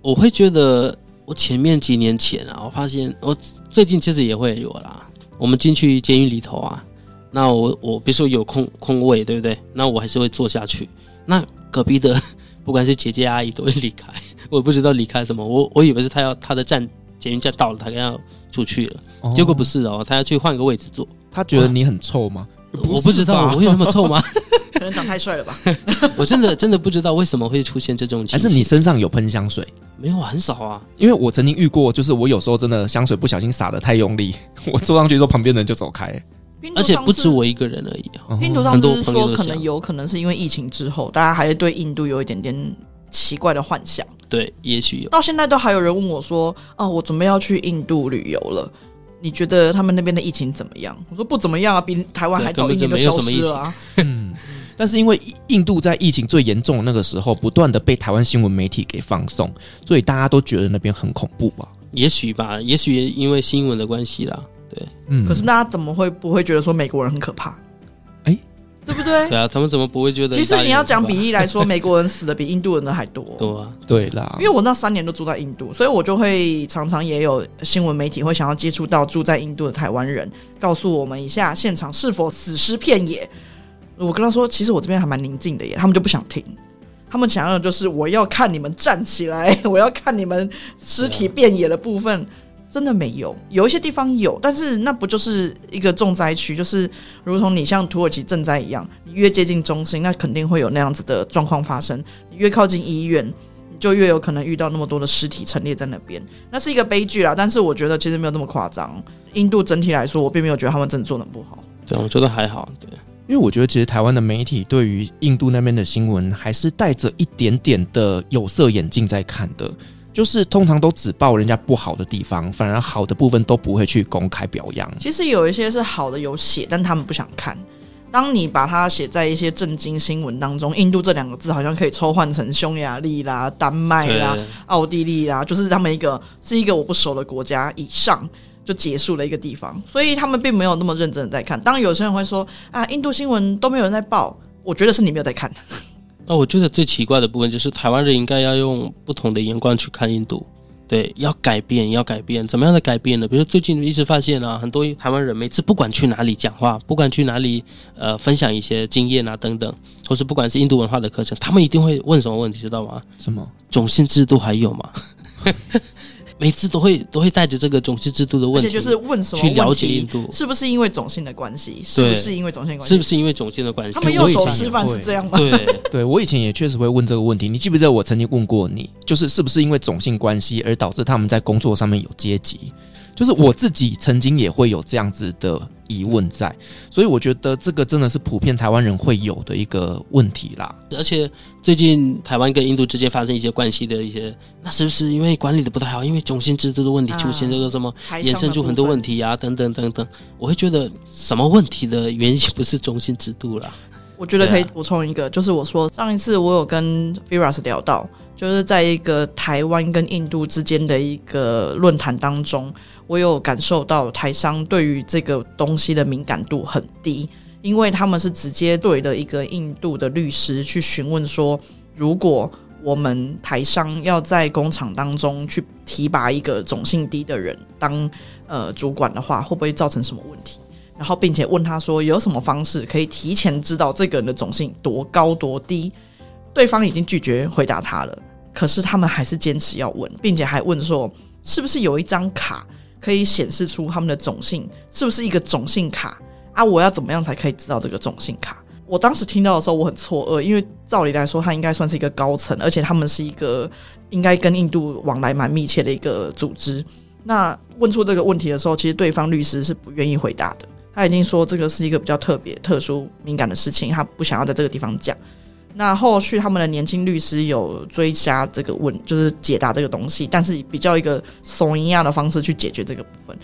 我会觉得，我前面几年前啊，我发现我最近其实也会有啦。我们进去监狱里头啊，那我我比如说有空空位，对不对？那我还是会坐下去。那隔壁的不管是姐姐阿姨都会离开，我也不知道离开什么。我我以为是他要他的站监狱站到了，他要出去了，哦、结果不是哦，他要去换个位置坐。他觉得你很臭吗？我不知道我会有那么臭吗？可能长太帅了吧。我真的真的不知道为什么会出现这种情况。还是你身上有喷香水？没有，很少啊。因为我曾经遇过，就是我有时候真的香水不小心洒的太用力，我坐上去之后，旁边的人就走开。而且不止我一个人而已啊。拼图上是说，可能有可能是因为疫情之后，大家还是对印度有一点点奇怪的幻想。对，也许有。到现在都还有人问我说：“哦，我准备要去印度旅游了。”你觉得他们那边的疫情怎么样？我说不怎么样啊，比台湾还早一年就消失了啊。嗯，但是因为印度在疫情最严重的那个时候，不断的被台湾新闻媒体给放送，所以大家都觉得那边很恐怖吧？也许吧，也许因为新闻的关系啦。对，嗯。可是大家怎么会不会觉得说美国人很可怕？对不对？对啊，他们怎么不会觉得？其实你要讲比例来说，美国人死的比印度人的还多。多啊，对啦。因为我那三年都住在印度，所以我就会常常也有新闻媒体会想要接触到住在印度的台湾人，告诉我们一下现场是否死尸遍野。我跟他说，其实我这边还蛮宁静的耶，他们就不想听。他们想要的就是我要看你们站起来，我要看你们尸体遍野的部分。真的没有，有一些地方有，但是那不就是一个重灾区？就是如同你像土耳其震灾一样，你越接近中心，那肯定会有那样子的状况发生。你越靠近医院，你就越有可能遇到那么多的尸体陈列在那边，那是一个悲剧啦。但是我觉得其实没有那么夸张。印度整体来说，我并没有觉得他们真的做得不好。对，我觉得还好。对，因为我觉得其实台湾的媒体对于印度那边的新闻，还是带着一点点的有色眼镜在看的。就是通常都只报人家不好的地方，反而好的部分都不会去公开表扬。其实有一些是好的有写，但他们不想看。当你把它写在一些震惊新闻当中，印度这两个字好像可以抽换成匈牙利啦、丹麦啦、奥地利啦，就是他们一个是一个我不熟的国家以上就结束了一个地方，所以他们并没有那么认真的在看。当有些人会说啊，印度新闻都没有人在报，我觉得是你没有在看。那我觉得最奇怪的部分就是台湾人应该要用不同的眼光去看印度，对，要改变，要改变，怎么样的改变呢？比如最近一直发现啊，很多台湾人每次不管去哪里讲话，不管去哪里呃分享一些经验啊等等，或是不管是印度文化的课程，他们一定会问什么问题，知道吗？什么？种姓制度还有吗？每次都会都会带着这个种姓制度的问题，就是问什么去了解印度是不是因为种姓的关系？是不是因为种姓关系？是不是因为种姓的关系？他们用手吃饭是这样吗？对，对我以前也确实会问这个问题。你记不记得我曾经问过你，就是是不是因为种姓关系而导致他们在工作上面有阶级？就是我自己曾经也会有这样子的疑问在，所以我觉得这个真的是普遍台湾人会有的一个问题啦。而且最近台湾跟印度之间发生一些关系的一些，那是不是因为管理的不太好？因为种姓制度的问题出现这个什么，衍生出很多问题啊，等等等等。我会觉得什么问题的原因不是种姓制度啦。我觉得可以补充一个，就是我说上一次我有跟 Firas 聊到，就是在一个台湾跟印度之间的一个论坛当中，我有感受到台商对于这个东西的敏感度很低，因为他们是直接对的一个印度的律师去询问说，如果我们台商要在工厂当中去提拔一个种姓低的人当呃主管的话，会不会造成什么问题？然后并且问他说，有什么方式可以提前知道这个人的种姓多高多低？对方已经拒绝回答他了，可是他们还是坚持要问，并且还问说，是不是有一张卡可以显示出他们的种姓？是不是一个种姓卡啊？我要怎么样才可以知道这个种姓卡？我当时听到的时候，我很错愕，因为照理来说，他应该算是一个高层，而且他们是一个应该跟印度往来蛮密切的一个组织。那问出这个问题的时候，其实对方律师是不愿意回答的。他已经说这个是一个比较特别、特殊、敏感的事情，他不想要在这个地方讲。那后续他们的年轻律师有追加这个问，就是解答这个东西，但是比较一个怂一样的方式去解决这个部分。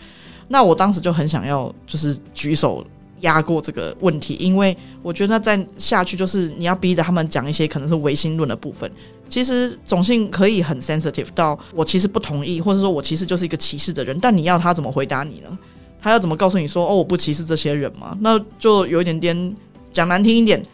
那我当时就很想要，就是举手。压过这个问题，因为我觉得再下去就是你要逼着他们讲一些可能是唯心论的部分。其实种姓可以很 sensitive 到我其实不同意，或者说我其实就是一个歧视的人，但你要他怎么回答你呢？他要怎么告诉你说哦，我不歧视这些人吗？那就有一点点讲难听一点，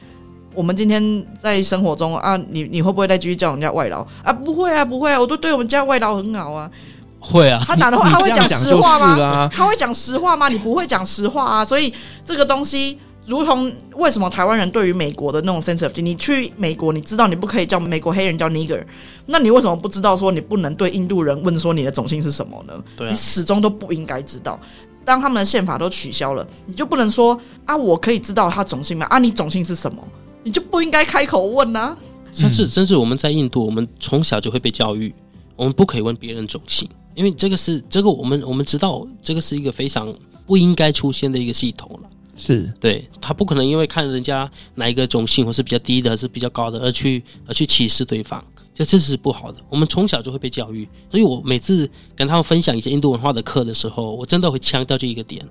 我们今天在生活中啊，你你会不会再继续叫人家外劳啊？不会啊，不会啊，我都对我们家外劳很好啊。会啊，他打的话他会讲实话吗？他会讲实话吗？你不会讲实话啊！所以这个东西，如同为什么台湾人对于美国的那种 sensitivity，你去美国，你知道你不可以叫美国黑人叫 nigger，那你为什么不知道说你不能对印度人问说你的种姓是什么呢？对啊，你始终都不应该知道。当他们的宪法都取消了，你就不能说啊，我可以知道他种姓吗？啊，你种姓是什么？你就不应该开口问呐、啊。甚至甚至我们在印度，我们从小就会被教育，我们不可以问别人种姓。因为这个是这个，我们我们知道这个是一个非常不应该出现的一个系统了。是对，他不可能因为看人家哪一个种姓或是比较低的，还是比较高的，而去而去歧视对方，这这是不好的。我们从小就会被教育，所以我每次跟他们分享一些印度文化的课的时候，我真的会强调这一个点。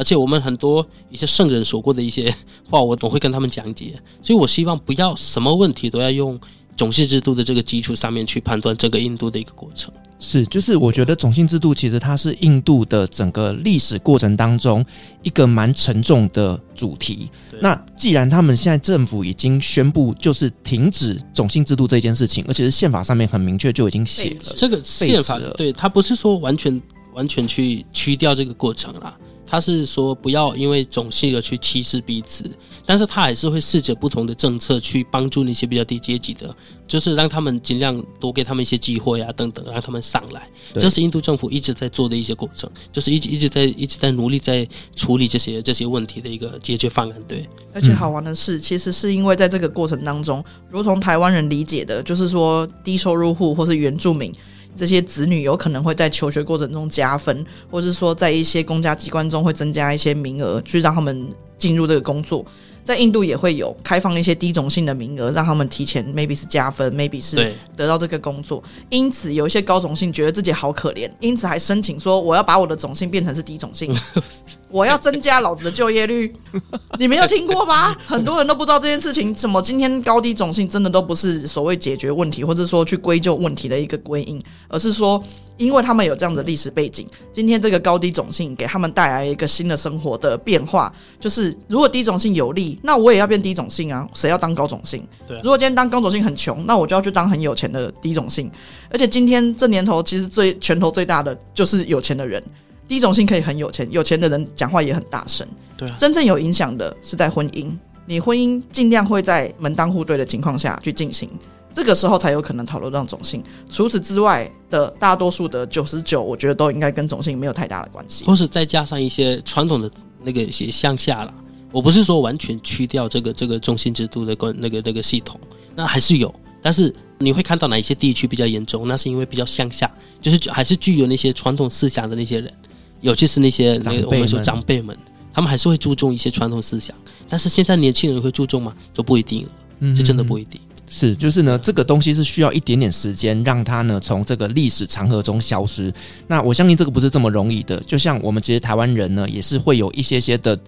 而且我们很多一些圣人说过的一些 话，我总会跟他们讲解。所以我希望不要什么问题都要用种姓制度的这个基础上面去判断这个印度的一个过程。是，就是我觉得种姓制度其实它是印度的整个历史过程当中一个蛮沉重的主题。那既然他们现在政府已经宣布就是停止种姓制度这件事情，而且是宪法上面很明确就已经写了这个宪法，对，它不是说完全完全去去掉这个过程啦。他是说不要因为种姓而去歧视彼此，但是他还是会试着不同的政策去帮助那些比较低阶级的，就是让他们尽量多给他们一些机会啊等等，让他们上来。这是印度政府一直在做的一些过程，就是一直一直在一直在努力在处理这些这些问题的一个解决方案。对，而且好玩的是，其实是因为在这个过程当中，如同台湾人理解的，就是说低收入户或是原住民。这些子女有可能会在求学过程中加分，或是说在一些公家机关中会增加一些名额，去让他们进入这个工作。在印度也会有开放一些低种姓的名额，让他们提前，maybe 是加分，maybe 是得到这个工作。因此，有一些高种姓觉得自己好可怜，因此还申请说我要把我的种姓变成是低种姓，我要增加老子的就业率。你没有听过吗？很多人都不知道这件事情。什么？今天高低种姓真的都不是所谓解决问题，或者说去归咎问题的一个归因，而是说。因为他们有这样的历史背景，今天这个高低种姓给他们带来一个新的生活的变化，就是如果低种姓有利，那我也要变低种姓啊！谁要当高种姓？对啊。如果今天当高种姓很穷，那我就要去当很有钱的低种姓。而且今天这年头，其实最拳头最大的就是有钱的人，低种姓可以很有钱，有钱的人讲话也很大声。对啊。真正有影响的是在婚姻，你婚姻尽量会在门当户对的情况下去进行。这个时候才有可能讨论到种姓。除此之外的大多数的九十九，我觉得都应该跟种姓没有太大的关系。或是再加上一些传统的那个一些乡下了，我不是说完全去掉这个这个中心制度的关那个那个系统，那还是有。但是你会看到哪一些地区比较严重？那是因为比较向下，就是还是具有那些传统思想的那些人，尤其是那些那个我们说长辈们，他们还是会注重一些传统思想。但是现在年轻人会注重吗？就不一定了，是真的不一定。是，就是呢，这个东西是需要一点点时间，让它呢从这个历史长河中消失。那我相信这个不是这么容易的。就像我们其实台湾人呢，也是会有一些些的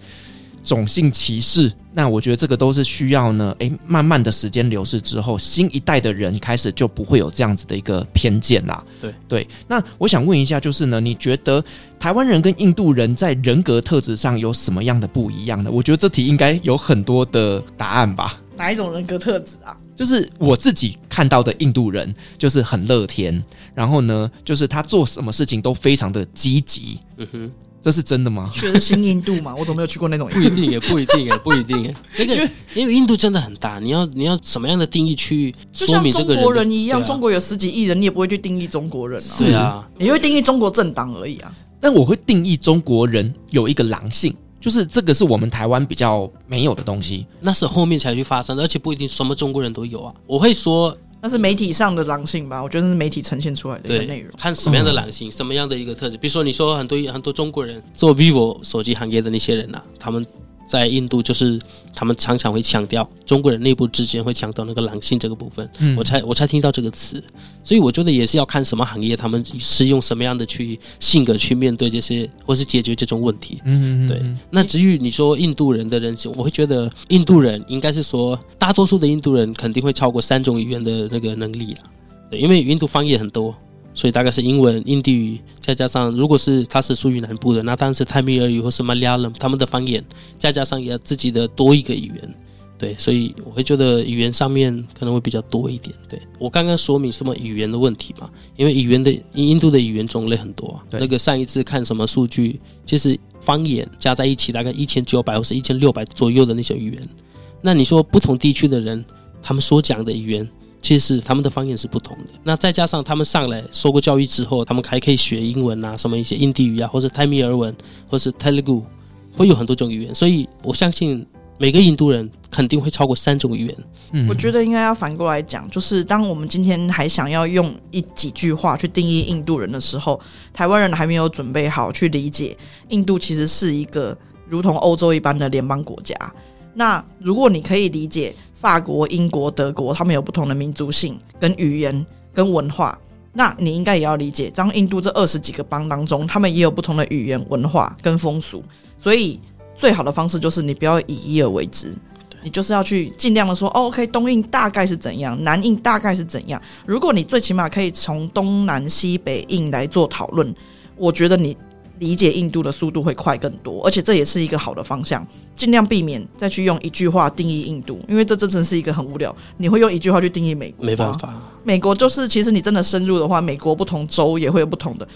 种姓歧视，那我觉得这个都是需要呢，诶，慢慢的时间流逝之后，新一代的人开始就不会有这样子的一个偏见啦。对对，那我想问一下，就是呢，你觉得台湾人跟印度人在人格特质上有什么样的不一样呢？我觉得这题应该有很多的答案吧。哪一种人格特质啊？就是我自己看到的印度人，就是很乐天，然后呢，就是他做什么事情都非常的积极。嗯哼。这是真的吗？全新印度嘛，我怎么没有去过那种？不一定也 不一定也不一定哎。这个因为印度真的很大，你要你要什么样的定义去说明这个人？中国人一样，啊、中国有十几亿人，你也不会去定义中国人啊。是啊，你会定义中国政党而已啊。但我会定义中国人有一个狼性，就是这个是我们台湾比较没有的东西，那是后面才去发生的，而且不一定什么中国人都有啊。我会说。那是媒体上的狼性吧？我觉得是媒体呈现出来的一个内容。看什么样的狼性，嗯、什么样的一个特质。比如说，你说很多很多中国人做 vivo 手机行业的那些人呐、啊，他们。在印度，就是他们常常会强调中国人内部之间会强调那个狼性这个部分，嗯、我才我才听到这个词，所以我觉得也是要看什么行业，他们是用什么样的去性格去面对这些，或是解决这种问题。嗯，嗯，嗯，对。那至于你说印度人的人性，我会觉得印度人应该是说，大多数的印度人肯定会超过三种语言的那个能力了。对，因为印度方言很多。所以大概是英文、印地语，再加上如果是他是属于南部的，那当然是泰米尔语或是马里亚人他们的方言，再加上也要自己的多一个语言，对，所以我会觉得语言上面可能会比较多一点。对，我刚刚说明什么语言的问题嘛，因为语言的印度的语言种类很多，对那个上一次看什么数据，其实方言加在一起大概一千九百或是一千六百左右的那些语言，那你说不同地区的人他们所讲的语言。其实他们的方言是不同的。那再加上他们上来受过教育之后，他们还可以学英文啊，什么一些印地语啊，或者泰米尔文，或是 Telugu，会有很多种语言。所以我相信每个印度人肯定会超过三种语言。嗯，我觉得应该要反过来讲，就是当我们今天还想要用一几句话去定义印度人的时候，台湾人还没有准备好去理解印度其实是一个如同欧洲一般的联邦国家。那如果你可以理解法国、英国、德国，他们有不同的民族性、跟语言、跟文化，那你应该也要理解，当印度这二十几个邦当中，他们也有不同的语言、文化跟风俗。所以最好的方式就是你不要以一而为之，你就是要去尽量的说，哦，OK，东印大概是怎样，南印大概是怎样。如果你最起码可以从东南西北印来做讨论，我觉得你。理解印度的速度会快更多，而且这也是一个好的方向。尽量避免再去用一句话定义印度，因为这真的是一个很无聊。你会用一句话去定义美国？没办法，美国就是其实你真的深入的话，美国不同州也会有不同的。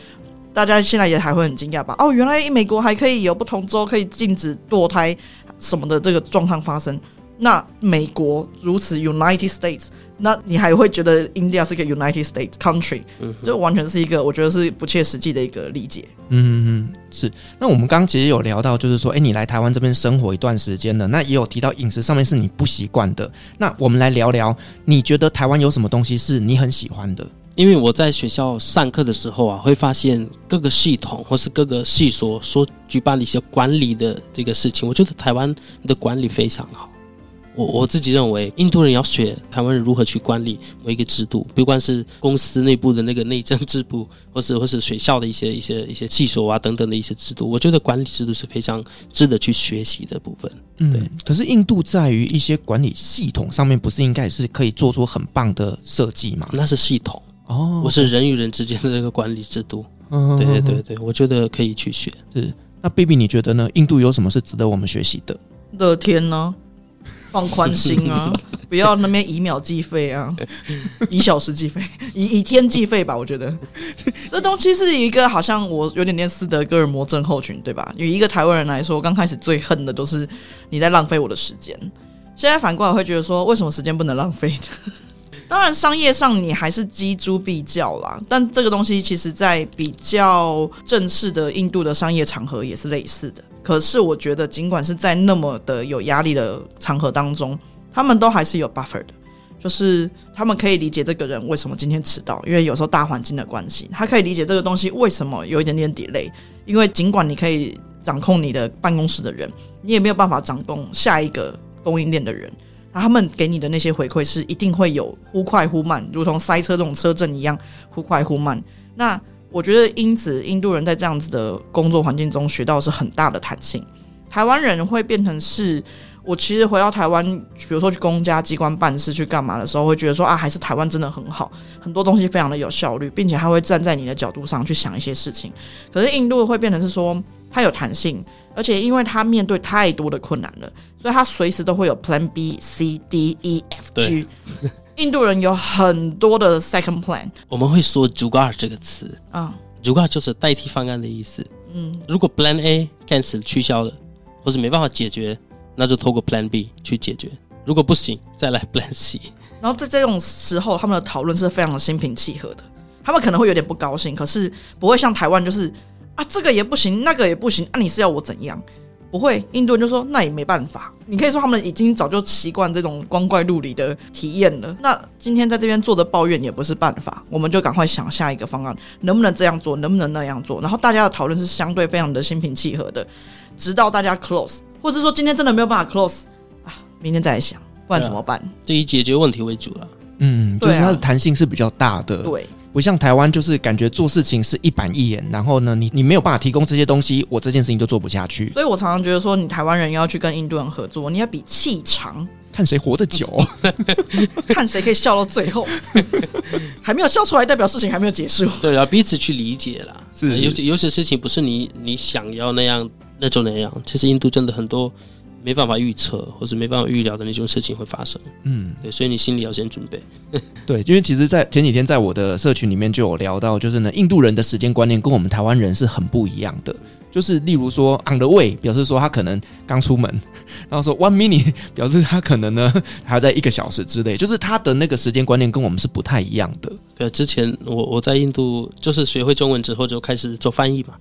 大家现在也还会很惊讶吧？哦，原来美国还可以有不同州可以禁止堕胎什么的这个状况发生。那美国如此 United States。那你还会觉得 India 是一个 United States country，嗯这完全是一个我觉得是不切实际的一个理解。嗯嗯，是。那我们刚刚其实有聊到，就是说，哎，你来台湾这边生活一段时间了，那也有提到饮食上面是你不习惯的。那我们来聊聊，你觉得台湾有什么东西是你很喜欢的？因为我在学校上课的时候啊，会发现各个系统或是各个系所所举办的一些管理的这个事情，我觉得台湾的管理非常好。我我自己认为，印度人要学台湾人如何去管理某一个制度，不管是公司内部的那个内政制度，或是或是学校的一些一些一些系所啊等等的一些制度，我觉得管理制度是非常值得去学习的部分。嗯，对。可是印度在于一些管理系统上面，不是应该也是可以做出很棒的设计吗？那是系统哦，我是人与人之间的那个管理制度。嗯，对对对对，我觉得可以去学。是。那 Baby，你觉得呢？印度有什么是值得我们学习的？乐天呢？放宽心啊，不要那边以秒计费啊，以小时计费，以以天计费吧。我觉得这东西是一个好像我有点点斯德哥尔摩症候群，对吧？以一个台湾人来说，刚开始最恨的都是你在浪费我的时间。现在反过来会觉得说，为什么时间不能浪费呢？当然，商业上你还是錙铢必较啦。但这个东西其实，在比较正式的印度的商业场合也是类似的。可是，我觉得尽管是在那么的有压力的场合当中，他们都还是有 buffer 的，就是他们可以理解这个人为什么今天迟到，因为有时候大环境的关系，他可以理解这个东西为什么有一点点 delay，因为尽管你可以掌控你的办公室的人，你也没有办法掌控下一个供应链的人。他们给你的那些回馈是一定会有忽快忽慢，如同塞车这种车阵一样忽快忽慢。那我觉得，因此印度人在这样子的工作环境中学到是很大的弹性。台湾人会变成是。我其实回到台湾，比如说去公家机关办事去干嘛的时候，会觉得说啊，还是台湾真的很好，很多东西非常的有效率，并且他会站在你的角度上去想一些事情。可是印度会变成是说，它有弹性，而且因为它面对太多的困难了，所以它随时都会有 Plan B、C、D、E、F、G。印度人有很多的 Second Plan。我们会说 Jugaad 这个词啊，Jugaad 就是代替方案的意思。嗯，如果 Plan A cancel 取消了，或是没办法解决。那就透过 Plan B 去解决，如果不行，再来 Plan C。然后在这种时候，他们的讨论是非常的心平气和的。他们可能会有点不高兴，可是不会像台湾，就是啊，这个也不行，那个也不行，啊，你是要我怎样？不会，印度人就说那也没办法。你可以说他们已经早就习惯这种光怪陆离的体验了。那今天在这边做的抱怨也不是办法，我们就赶快想下一个方案，能不能这样做，能不能那样做？然后大家的讨论是相对非常的心平气和的，直到大家 close。或者说今天真的没有办法 close 啊，明天再来想，不然怎么办？就以解决问题为主了。嗯，就是它的弹性是比较大的。对，不像台湾，就是感觉做事情是一板一眼，然后呢，你你没有办法提供这些东西，我这件事情就做不下去。所以我常常觉得说，你台湾人要去跟印度人合作，你要比气长，看谁活得久，看谁可以笑到最后，还没有笑出来，代表事情还没有结束。对，啊彼此去理解啦。是，有些有些事情不是你你想要那样。那种那样，其实印度真的很多没办法预测或是没办法预料的那种事情会发生。嗯，对，所以你心里要先准备。对，因为其实，在前几天在我的社群里面就有聊到，就是呢，印度人的时间观念跟我们台湾人是很不一样的。就是例如说，on the way 表示说他可能刚出门，然后说 one minute 表示他可能呢 还要在一个小时之内，就是他的那个时间观念跟我们是不太一样的。对，之前我我在印度就是学会中文之后就开始做翻译嘛。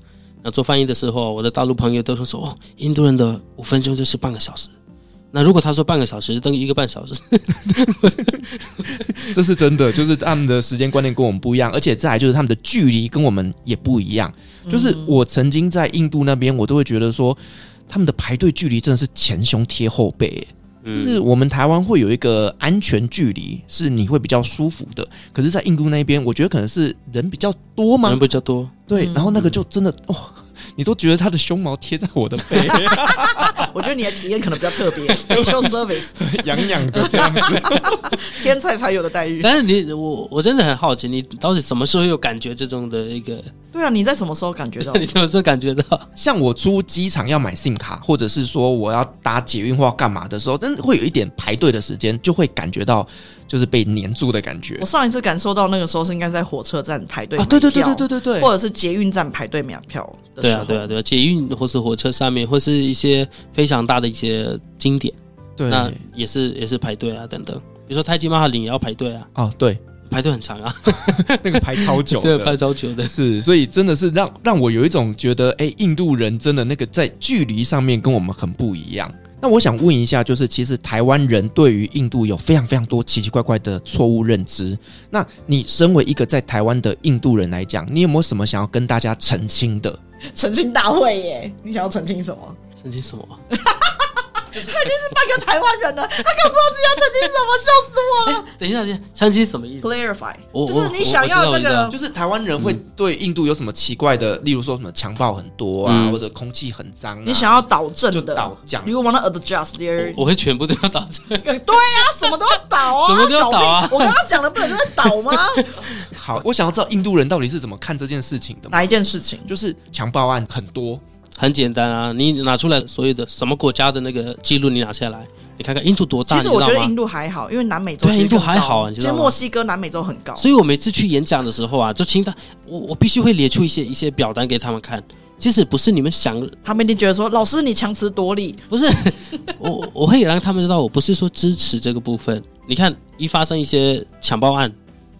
那做翻译的时候，我的大陆朋友都会说：“哦，印度人的五分钟就是半个小时。”那如果他说半个小时，就等于一个半小时。这是真的，就是他们的时间观念跟我们不一样，而且再来就是他们的距离跟我们也不一样。就是我曾经在印度那边，我都会觉得说，他们的排队距离真的是前胸贴后背。就是我们台湾会有一个安全距离，是你会比较舒服的。可是，在印度那边，我觉得可能是人比较多吗？人比较多，对。然后那个就真的哇。哦你都觉得他的胸毛贴在我的背，我觉得你的体验可能比较特别，special service，痒痒的这样子，天才才有的待遇。但是你我我真的很好奇，你到底什么时候有感觉这种的一个？对啊，你在什么时候感觉到？你什么时候感觉到？像我出机场要买 SIM 卡，或者是说我要搭捷运或要干嘛的时候，真的会有一点排队的时间，就会感觉到。就是被黏住的感觉。我上一次感受到那个时候是应该在火车站排队啊，对对对对对对对，或者是捷运站排队买票的时候。对啊对啊对啊，捷运或是火车上面，或是一些非常大的一些景点，对，那也是也是排队啊等等。比如说泰姬玛哈陵也要排队啊。哦，对，排队很长啊，那个排超久，对，排超久的。是，所以真的是让让我有一种觉得，哎，印度人真的那个在距离上面跟我们很不一样。那我想问一下，就是其实台湾人对于印度有非常非常多奇奇怪怪的错误认知。那你身为一个在台湾的印度人来讲，你有没有什么想要跟大家澄清的？澄清大会耶！你想要澄清什么？澄清什么？他已经是半个台湾人了，他可不知道自己要澄清什么，笑死我了。等一下，等一下，澄清什么意思？Clarify，就是你想要那个，就是台湾人会对印度有什么奇怪的，例如说什么强暴很多啊，或者空气很脏。你想要导正的导讲，You wanna adjust there？我会全部都要导正。对呀，什么都要导啊，什么都要导啊。我刚刚讲的不能就是导吗？好，我想要知道印度人到底是怎么看这件事情的。哪一件事情？就是强暴案很多。很简单啊，你拿出来所有的什么国家的那个记录，你拿下来，你看看印度多大。其实我觉得印度还好，因为南美洲对印度还好，你知道吗？其实墨西哥、南美洲很高。所以我每次去演讲的时候啊，就清单，我我必须会列出一些一些表单给他们看。其实不是你们想，他们一定觉得说老师你强词夺理。不是，我我会让他们知道，我不是说支持这个部分。你看，一发生一些强暴案。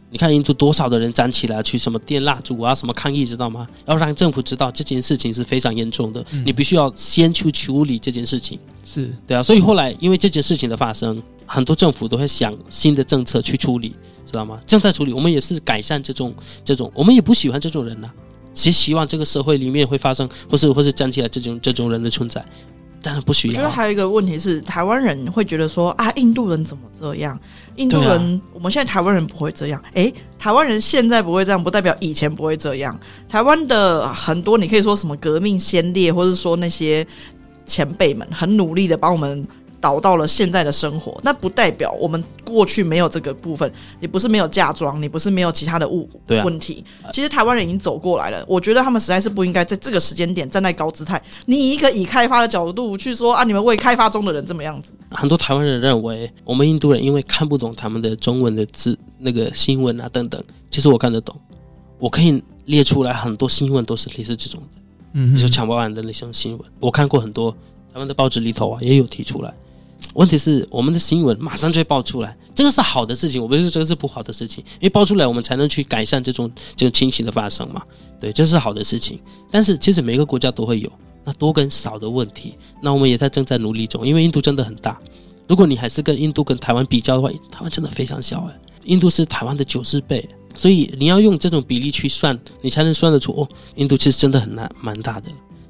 你看印度多少的人站起来去什么点蜡烛啊，什么抗议，知道吗？要让政府知道这件事情是非常严重的，嗯、你必须要先去处理这件事情。是对啊，所以后来因为这件事情的发生，很多政府都会想新的政策去处理，知道吗？正在处理，我们也是改善这种这种，我们也不喜欢这种人呐、啊，谁希望这个社会里面会发生，或是或是站起来这种这种人的存在？当然不需要。我觉得还有一个问题是，台湾人会觉得说啊，印度人怎么这样？印度人，我们现在台湾人不会这样。诶，台湾人现在不会这样，不代表以前不会这样。台湾的很多，你可以说什么革命先烈，或者说那些前辈们很努力的帮我们。导到了现在的生活，那不代表我们过去没有这个部分。你不是没有嫁妆，你不是没有其他的物问题。其实台湾人已经走过来了。我觉得他们实在是不应该在这个时间点站在高姿态。你以一个已开发的角度去说啊，你们未开发中的人这么样子。很多台湾人认为我们印度人因为看不懂他们的中文的字，那个新闻啊等等。其实我看得懂，我可以列出来很多新闻都是类似这种的。嗯，比如说抢包案的那种新闻，我看过很多他们的报纸里头啊也有提出来。问题是我们的新闻马上就会爆出来，这个是好的事情，我不是说这个是不好的事情，因为爆出来我们才能去改善这种这种情形的发生嘛。对，这是好的事情。但是其实每个国家都会有那多跟少的问题，那我们也在正在努力中。因为印度真的很大，如果你还是跟印度跟台湾比较的话，台湾真的非常小哎，印度是台湾的九十倍，所以你要用这种比例去算，你才能算得出哦，印度其实真的很难蛮大的。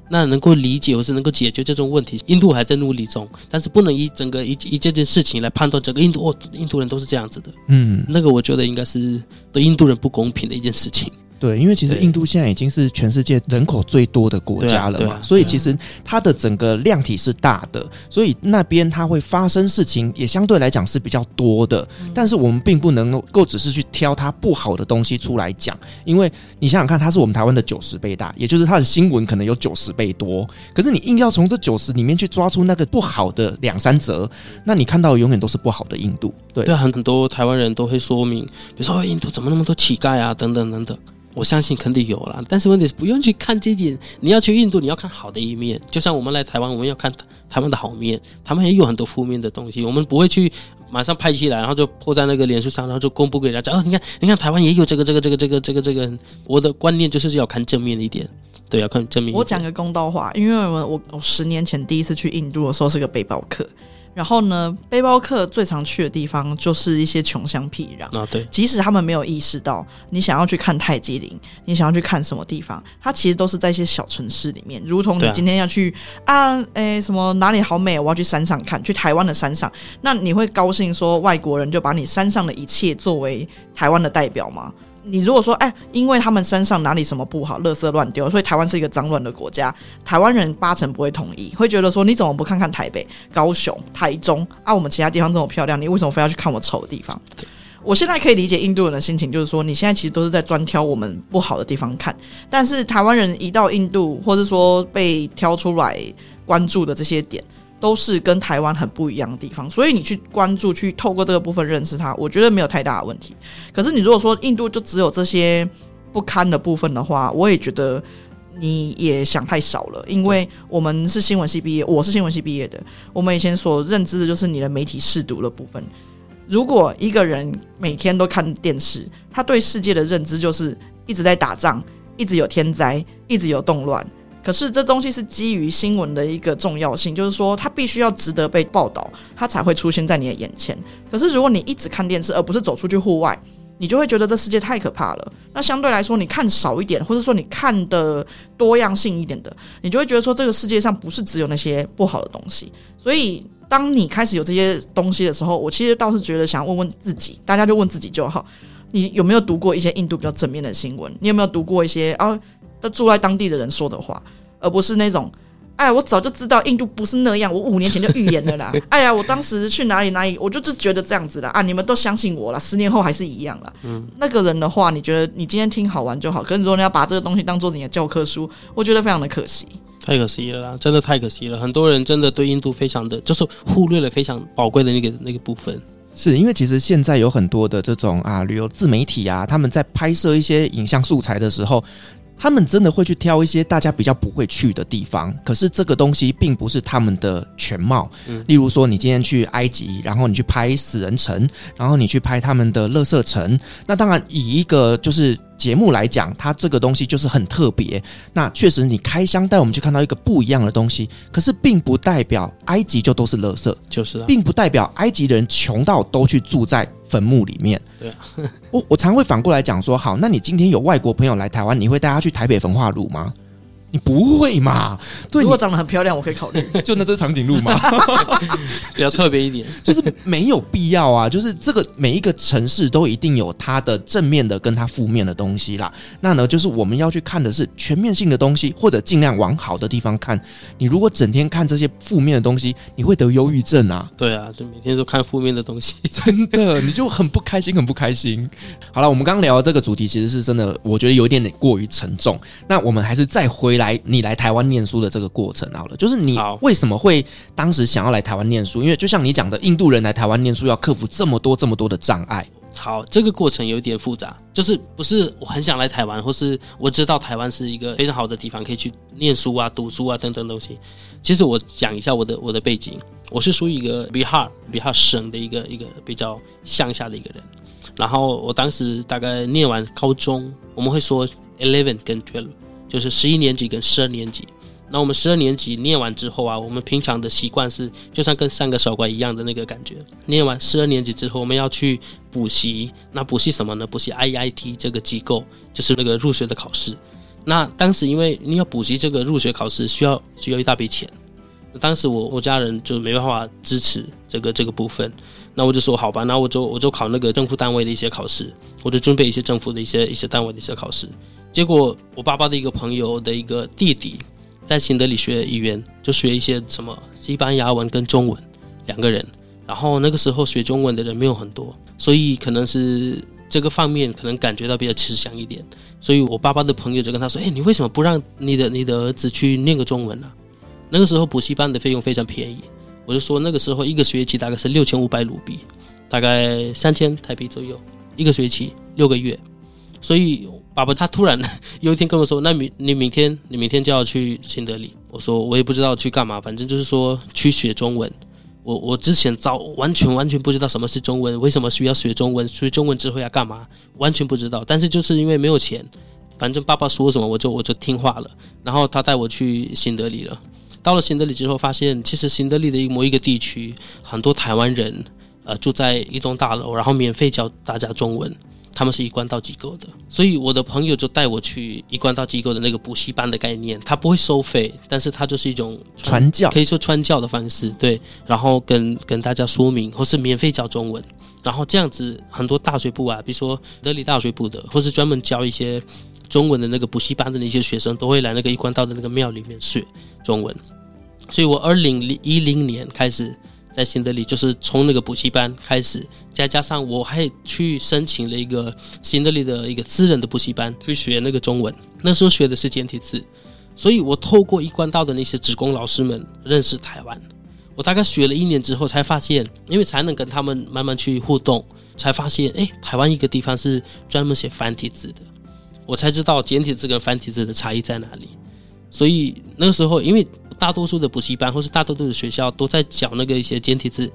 那能够理解或是能够解决这种问题，印度还在努力中，但是不能以整个一一件件事情来判断整个印度哦，印度人都是这样子的，嗯，那个我觉得应该是对印度人不公平的一件事情。对，因为其实印度现在已经是全世界人口最多的国家了嘛，啊啊、所以其实它的整个量体是大的，所以那边它会发生事情也相对来讲是比较多的。但是我们并不能够只是去挑它不好的东西出来讲，因为你想想看，它是我们台湾的九十倍大，也就是它的新闻可能有九十倍多。可是你硬要从这九十里面去抓出那个不好的两三折，那你看到永远都是不好的印度。对，对，很多台湾人都会说明，比如说印度怎么那么多乞丐啊，等等等等。我相信肯定有啦，但是问题是不用去看这点。你要去印度，你要看好的一面。就像我们来台湾，我们要看台湾的好面。他们也有很多负面的东西，我们不会去马上拍起来，然后就泼在那个脸书上，然后就公布给大家。哦，你看，你看台湾也有这个这个这个这个这个这个。我的观念就是要看正面一点，对，要看正面。我讲个公道话，因为我我我十年前第一次去印度的时候是个背包客。然后呢，背包客最常去的地方就是一些穷乡僻壤啊。对，即使他们没有意识到，你想要去看泰姬陵，你想要去看什么地方，它其实都是在一些小城市里面。如同你今天要去啊，诶，什么哪里好美，我要去山上看，去台湾的山上，那你会高兴说外国人就把你山上的一切作为台湾的代表吗？你如果说，哎，因为他们身上哪里什么不好，垃圾乱丢，所以台湾是一个脏乱的国家，台湾人八成不会同意，会觉得说，你怎么不看看台北、高雄、台中啊？我们其他地方这么漂亮，你为什么非要去看我丑的地方？我现在可以理解印度人的心情，就是说，你现在其实都是在专挑我们不好的地方看，但是台湾人一到印度，或者说被挑出来关注的这些点。都是跟台湾很不一样的地方，所以你去关注、去透过这个部分认识它，我觉得没有太大的问题。可是你如果说印度就只有这些不堪的部分的话，我也觉得你也想太少了。因为我们是新闻系毕业，我是新闻系毕业的，我们以前所认知的就是你的媒体试读的部分。如果一个人每天都看电视，他对世界的认知就是一直在打仗，一直有天灾，一直有动乱。可是这东西是基于新闻的一个重要性，就是说它必须要值得被报道，它才会出现在你的眼前。可是如果你一直看电视，而不是走出去户外，你就会觉得这世界太可怕了。那相对来说，你看少一点，或者说你看的多样性一点的，你就会觉得说这个世界上不是只有那些不好的东西。所以当你开始有这些东西的时候，我其实倒是觉得想问问自己，大家就问自己就好，你有没有读过一些印度比较正面的新闻？你有没有读过一些啊，在住在当地的人说的话？而不是那种，哎，我早就知道印度不是那样，我五年前就预言了啦。哎呀，我当时去哪里哪里，我就是觉得这样子啦。啊，你们都相信我了，十年后还是一样啦。嗯，那个人的话，你觉得你今天听好玩就好，可是如果你要把这个东西当做你的教科书，我觉得非常的可惜，太可惜了啦，真的太可惜了。很多人真的对印度非常的，就是忽略了非常宝贵的那个那个部分。是因为其实现在有很多的这种啊旅游自媒体啊，他们在拍摄一些影像素材的时候。他们真的会去挑一些大家比较不会去的地方，可是这个东西并不是他们的全貌。嗯，例如说，你今天去埃及，然后你去拍死人城，然后你去拍他们的垃圾城，那当然以一个就是。节目来讲，它这个东西就是很特别。那确实，你开箱带我们去看到一个不一样的东西，可是并不代表埃及就都是垃圾，就是啊，并不代表埃及的人穷到都去住在坟墓里面。对啊，我我常会反过来讲说，好，那你今天有外国朋友来台湾，你会带他去台北焚化炉吗？你不会嘛？对，如果长得很漂亮，我可以考虑。就那只长颈鹿嘛，比较特别一点，就是没有必要啊。就是这个每一个城市都一定有它的正面的跟它负面的东西啦。那呢，就是我们要去看的是全面性的东西，或者尽量往好的地方看。你如果整天看这些负面的东西，你会得忧郁症啊。对啊，就每天都看负面的东西，真的你就很不开心，很不开心。好了，我们刚刚聊的这个主题其实是真的，我觉得有一点点过于沉重。那我们还是再回。来，你来台湾念书的这个过程好了，就是你为什么会当时想要来台湾念书？因为就像你讲的，印度人来台湾念书要克服这么多这么多的障碍。好，这个过程有点复杂，就是不是我很想来台湾，或是我知道台湾是一个非常好的地方，可以去念书啊、读书啊等等东西。其实我讲一下我的我的背景，我是属于一个 Bihar Bihar 省的一个一个比较乡下的一个人。然后我当时大概念完高中，我们会说 eleven 跟 twelve。就是十一年级跟十二年级，那我们十二年级念完之后啊，我们平常的习惯是，就像跟三个小怪一样的那个感觉。念完十二年级之后，我们要去补习，那补习什么呢？补习 IIT 这个机构，就是那个入学的考试。那当时因为你要补习这个入学考试，需要需要一大笔钱。当时我我家人就没办法支持这个这个部分，那我就说好吧，那我就我就考那个政府单位的一些考试，我就准备一些政府的一些一些单位的一些考试。结果我爸爸的一个朋友的一个弟弟，在新德里学语言，就学一些什么西班牙文跟中文两个人。然后那个时候学中文的人没有很多，所以可能是这个方面可能感觉到比较吃香一点。所以我爸爸的朋友就跟他说：“哎，你为什么不让你的你的儿子去念个中文呢？”那个时候补习班的费用非常便宜，我就说那个时候一个学期大概是六千五百卢比，大概三千台币左右，一个学期六个月，所以。爸爸他突然 有一天跟我说：“那明你明天你明天就要去新德里。”我说：“我也不知道去干嘛，反正就是说去学中文。我”我之前早完全完全不知道什么是中文，为什么需要学中文，学中文之后要干嘛，完全不知道。但是就是因为没有钱，反正爸爸说什么我就我就听话了。然后他带我去新德里了。到了新德里之后，发现其实新德里的一某一个地区很多台湾人呃住在一栋大楼，然后免费教大家中文。他们是一贯道机构的，所以我的朋友就带我去一贯道机构的那个补习班的概念，他不会收费，但是他就是一种传教，可以说传教的方式，对。然后跟跟大家说明，或是免费教中文，然后这样子很多大学部啊，比如说德里大学部的，或是专门教一些中文的那个补习班的那些学生，都会来那个一贯道的那个庙里面学中文。所以我二零一零年开始。在新德里，就是从那个补习班开始，再加上我还去申请了一个新德里的一个私人的补习班去学那个中文。那时候学的是简体字，所以我透过一贯道的那些职工老师们认识台湾。我大概学了一年之后，才发现，因为才能跟他们慢慢去互动，才发现，哎，台湾一个地方是专门写繁体字的，我才知道简体字跟繁体字的差异在哪里。所以那个时候，因为大多数的补习班或是大多数的学校都在讲那个一些简体字，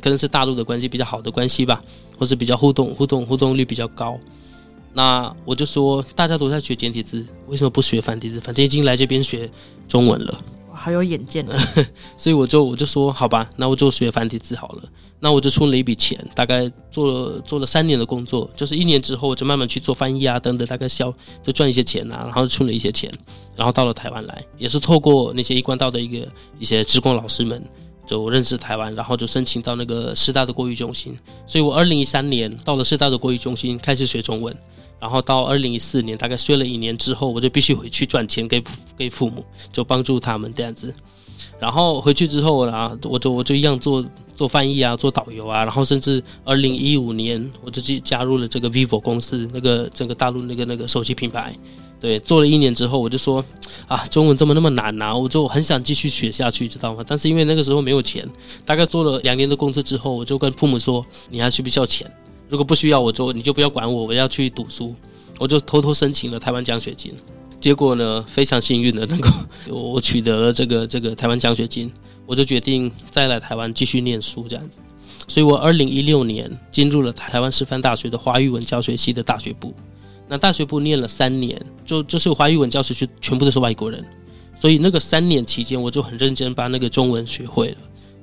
可能是大陆的关系比较好的关系吧，或是比较互动、互动、互动率比较高。那我就说，大家都在学简体字，为什么不学繁体字？反正已经来这边学中文了。好有眼见的，所以我就我就说好吧，那我就学繁体字好了。那我就出了一笔钱，大概做了做了三年的工作，就是一年之后我就慢慢去做翻译啊等等，大概销就赚一些钱啊，然后出了一些钱，然后到了台湾来，也是透过那些一贯道的一个一些职工老师们就认识台湾，然后就申请到那个师大的国语中心，所以我二零一三年到了师大的国语中心开始学中文。然后到二零一四年，大概学了一年之后，我就必须回去赚钱给给父母，就帮助他们这样子。然后回去之后啊，我就我就一样做做翻译啊，做导游啊。然后甚至二零一五年，我就去加入了这个 vivo 公司，那个整个大陆那个那个手机品牌。对，做了一年之后，我就说啊，中文怎么那么难啊？我就很想继续学下去，知道吗？但是因为那个时候没有钱，大概做了两年的工作之后，我就跟父母说，你还需不需要钱？如果不需要我做，你就不要管我，我要去读书，我就偷偷申请了台湾奖学金。结果呢，非常幸运的能够我取得了这个这个台湾奖学金，我就决定再来台湾继续念书这样子。所以我二零一六年进入了台湾师范大学的华语文教学系的大学部。那大学部念了三年，就就是华语文教学系全部都是外国人，所以那个三年期间，我就很认真把那个中文学会了。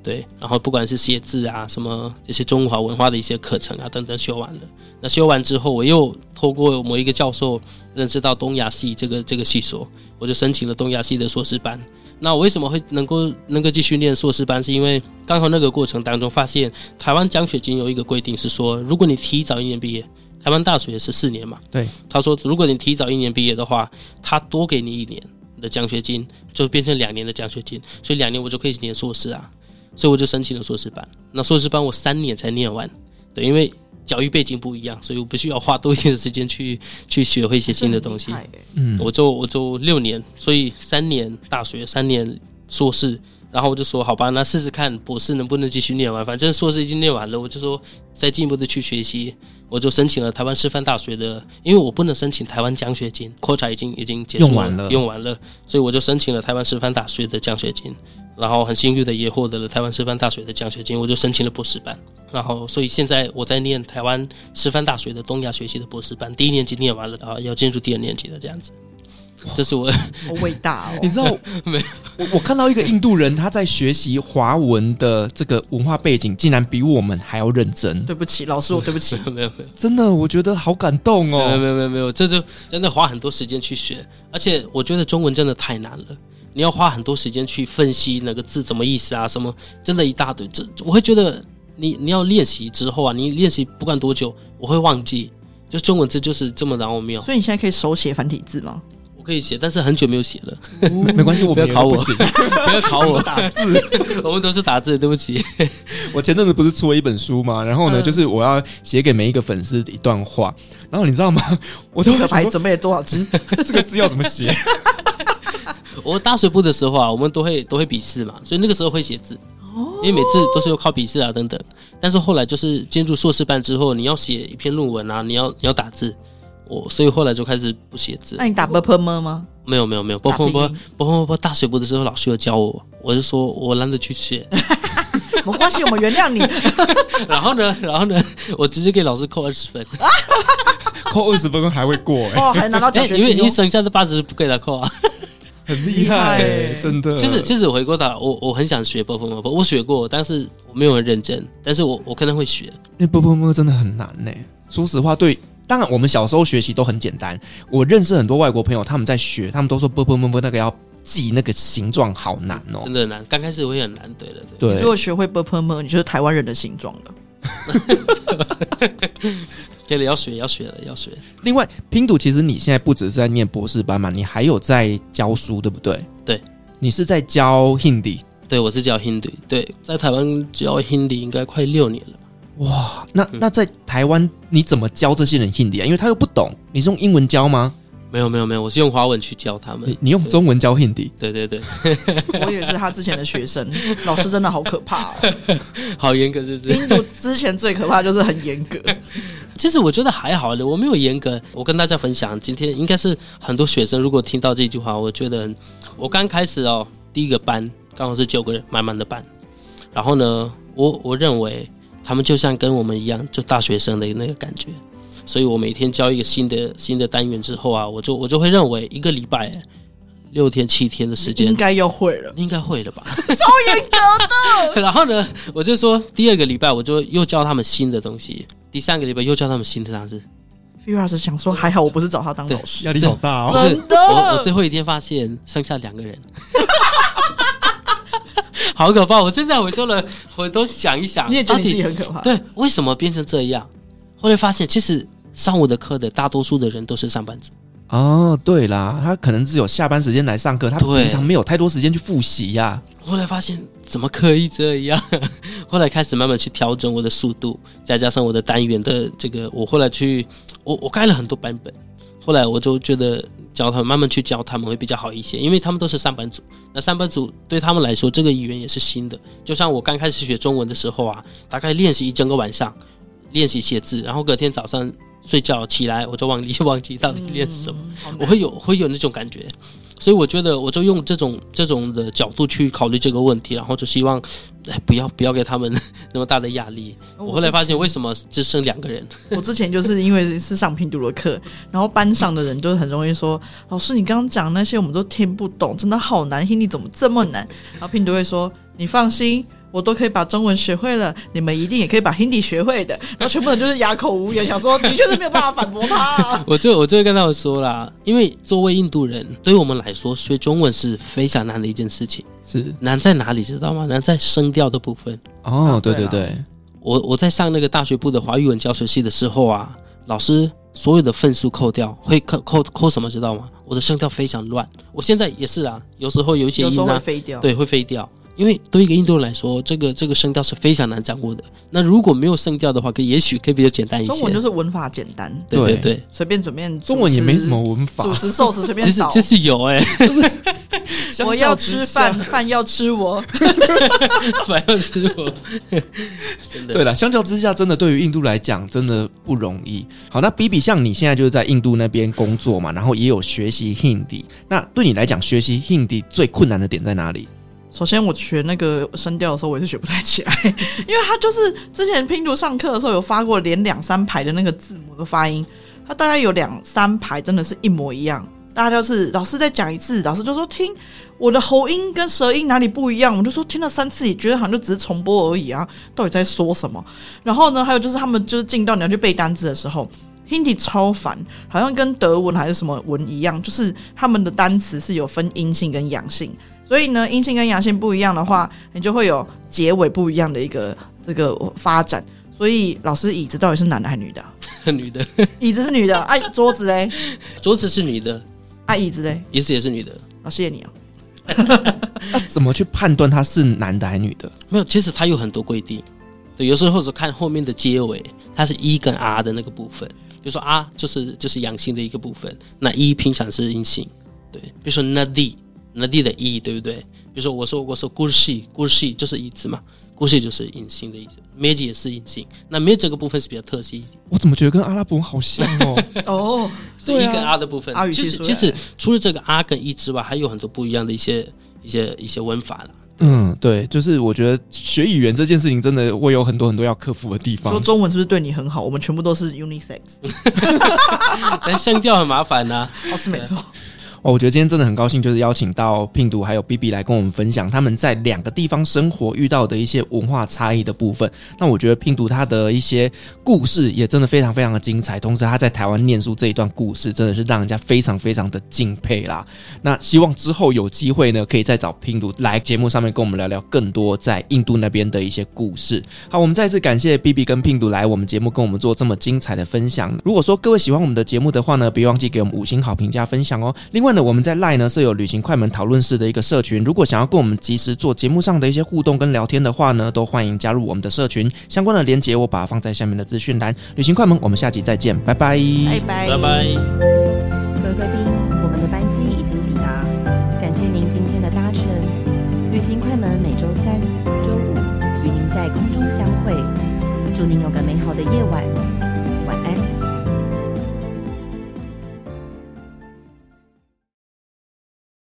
对，然后不管是写字啊，什么这些中华文化的一些课程啊等等修完了。那修完之后，我又透过某一个教授认识到东亚系这个这个系所，我就申请了东亚系的硕士班。那我为什么会能够能够继续念硕士班？是因为刚好那个过程当中发现，台湾奖学金有一个规定是说，如果你提早一年毕业，台湾大学是四年嘛？对。他说，如果你提早一年毕业的话，他多给你一年的奖学金，就变成两年的奖学金，所以两年我就可以念硕士啊。所以我就申请了硕士班。那硕士班我三年才念完，对，因为教育背景不一样，所以我不需要花多一点的时间去 去学会一些新的东西。嗯，我就我就六年，所以三年大学，三年硕士。然后我就说好吧，那试试看博士能不能继续念完。反正硕士已经念完了，我就说再进一步的去学习。我就申请了台湾师范大学的，因为我不能申请台湾奖学金，扩展已经已经结束了，用完了，用完了，所以我就申请了台湾师范大学的奖学金。然后很幸运的也获得了台湾师范大学的奖学金，我就申请了博士班。然后所以现在我在念台湾师范大学的东亚学系的博士班，第一年级念完了，然后要进入第二年级的这样子。这是我好伟大哦！你知道 没？我我看到一个印度人，他在学习华文的这个文化背景，竟然比我们还要认真。对不起，老师，我对不起。没有没有，真的，我觉得好感动哦。没有没有没有没有，这就真的花很多时间去学，而且我觉得中文真的太难了，你要花很多时间去分析那个字怎么意思啊，什么真的一大堆。这我会觉得你你要练习之后啊，你练习不管多久，我会忘记。就中文字就是这么奥妙。所以你现在可以手写繁体字吗？可以写，但是很久没有写了。没关系，我不要考我，不 要考我 打字。我们都是打字，对不起。我前阵子不是出了一本书吗？然后呢，就是我要写给每一个粉丝一段话。然后你知道吗？我都还准备了多少字？这个字要怎么写？我大学部的时候啊，我们都会都会笔试嘛，所以那个时候会写字。因为每次都是要靠笔试啊等等。但是后来就是进入硕士班之后，你要写一篇论文啊，你要你要打字。我所以后来就开始不写字。那你打波波吗？没有没有没有波波波波波波大学部的时候，老师有教我，我就说我懒得去写。没关系，我们原谅你。然后呢，然后呢，我直接给老师扣二十分。扣二十分还会过？哦，还拿到全。因为你剩下这八十不给他扣啊，很厉害，真的。其实其实回过头，我我很想学波波波波，我学过，但是我没有很认真。但是我我可能会学，因为波波波真的很难呢。说实话，对。当然，我们小时候学习都很简单。我认识很多外国朋友，他们在学，他们都说啵啵啵啵那个要记那个形状，好难哦、真的难。刚开始会很难，对的，对。如果学会啵啵啵，你就是台湾人的形状了。对了，要学，要学了，要学。另外，拼读其实你现在不只是在念博士班嘛，你还有在教书，对不对？对，你是在教 Hindi。对，我是教 Hindi。对，在台湾教 Hindi 应该快六年了。哇，那那在台湾你怎么教这些人 Hindi 啊？因为他又不懂，你是用英文教吗？没有没有没有，我是用华文去教他们。你你用中文教 Hindi？对对对，我也是他之前的学生，老师真的好可怕哦，好严格是不是？印度之前最可怕就是很严格。其实我觉得还好的，我没有严格。我跟大家分享，今天应该是很多学生如果听到这句话，我觉得我刚开始哦，第一个班刚好是九个人，满满的班。然后呢，我我认为。他们就像跟我们一样，就大学生的那个感觉，所以我每天教一个新的新的单元之后啊，我就我就会认为一个礼拜六天七天的时间应该要会了，应该会了吧？超严格的。然后呢，我就说第二个礼拜我就又教他们新的东西，第三个礼拜又教他们新的单词。菲老师想说，还好我不是找他当老师，压力好大哦。真的，我我最后一天发现剩下两个人。好可怕！我现在回头了，回头想一想，你也觉得自己很可怕。对，为什么变成这样？后来发现，其实上我的课的大多数的人都是上班族。哦，对啦，他可能只有下班时间来上课，他平常没有太多时间去复习呀。后来发现，怎么可以这样？后来开始慢慢去调整我的速度，再加上我的单元的这个，我后来去，我我改了很多版本。后来我就觉得教他们慢慢去教他们会比较好一些，因为他们都是上班族。那上班族对他们来说，这个语言也是新的。就像我刚开始学中文的时候啊，大概练习一整个晚上，练习写字，然后隔天早上睡觉起来，我就忘记忘记到底练什么，嗯、我会有会有那种感觉。所以我觉得，我就用这种这种的角度去考虑这个问题，然后就希望，哎，不要不要给他们那么大的压力。我后来发现，为什么只剩两个人？我之前就是因为是上拼读的课，然后班上的人就很容易说：“老师，你刚刚讲那些我们都听不懂，真的好难听，你怎么这么难？”然后拼读会说：“你放心，我都可以把中文学会了，你们一定也可以把 Hindi 学会的。然后全部人就是哑口无言，想说的确是没有办法反驳他啊。我就我就会跟他们说啦，因为作为印度人，对于我们来说，学中文是非常难的一件事情。是难在哪里，知道吗？难在声调的部分。哦，对对对，我我在上那个大学部的华语文教学系的时候啊，老师所有的分数扣掉，会扣扣扣什么，知道吗？我的声调非常乱。我现在也是啊，有时候有一些音啊，飞掉，对，会飞掉。因为对一个印度人来说，这个这个声调是非常难掌握的。那如果没有声调的话，可也许可以比较简单一些。中文就是文法简单，对对对，随便随便。中文也没什么文法，主食寿司随便。其实其实有哎，我要吃饭，饭要吃我，饭要吃我。真的。对了，相较之下，真的对于印度来讲，真的不容易。好，那比比像你现在就是在印度那边工作嘛，然后也有学习 Hindi。那对你来讲，学习 Hindi 最困难的点在哪里？首先，我学那个声调的时候，我也是学不太起来，因为他就是之前拼读上课的时候有发过连两三排的那个字母的发音，他大概有两三排真的是一模一样，大家就是老师再讲一次，老师就说听我的喉音跟舌音哪里不一样，我就说听了三次也觉得好像就只是重播而已啊，到底在说什么？然后呢，还有就是他们就是进到你要去背单词的时候，Hindi 超烦，好像跟德文还是什么文一样，就是他们的单词是有分阴性跟阳性。所以呢，阴性跟阳性不一样的话，你就会有结尾不一样的一个这个发展。所以老师椅子到底是男的还是女的？女的，椅子是女的。哎、啊，桌子嘞？桌子是女的。哎、啊，椅子嘞？椅子也是女的。好、哦，谢谢你哦。那怎么去判断他是男的还是女的？没有，其实他有很多规定。对，有时候是看后面的结尾，它是 E 跟 R 的那个部分。比如说 R 就是就是阳性的一个部分，那 E 平常是阴性。对，比如说 Nadi。那地的意义对不对？比如说我说我说 kursi，kursi 就是椅子嘛，kursi 就是隐性的意思，mej 也是隐性。那 mej 这个部分是比较特殊一点。我怎么觉得跟阿拉伯文好像哦？哦，是一跟 R 的部分。阿语其实其实除了这个 R 跟 E 之外，还有很多不一样的一些一些一些文法了。嗯，对，就是我觉得学语言这件事情真的会有很多很多要克服的地方。说中文是不是对你很好？我们全部都是 unisex，但声调很麻烦呐、啊。哦，是没错。我觉得今天真的很高兴，就是邀请到拼读还有 BB 来跟我们分享他们在两个地方生活遇到的一些文化差异的部分。那我觉得拼读他的一些故事也真的非常非常的精彩，同时他在台湾念书这一段故事真的是让人家非常非常的敬佩啦。那希望之后有机会呢，可以再找拼读来节目上面跟我们聊聊更多在印度那边的一些故事。好，我们再次感谢 BB 跟拼读来我们节目跟我们做这么精彩的分享。如果说各位喜欢我们的节目的话呢，别忘记给我们五星好评加分享哦。另外，我们在 LINE 呢设有旅行快门讨论室的一个社群，如果想要跟我们及时做节目上的一些互动跟聊天的话呢，都欢迎加入我们的社群。相关的连结我把它放在下面的资讯栏。旅行快门，我们下集再见，拜拜，拜拜，拜拜。各位贵宾，我们的班机已经抵达，感谢您今天的搭乘。旅行快门每周三、周五与您在空中相会，祝您有个美好的夜晚。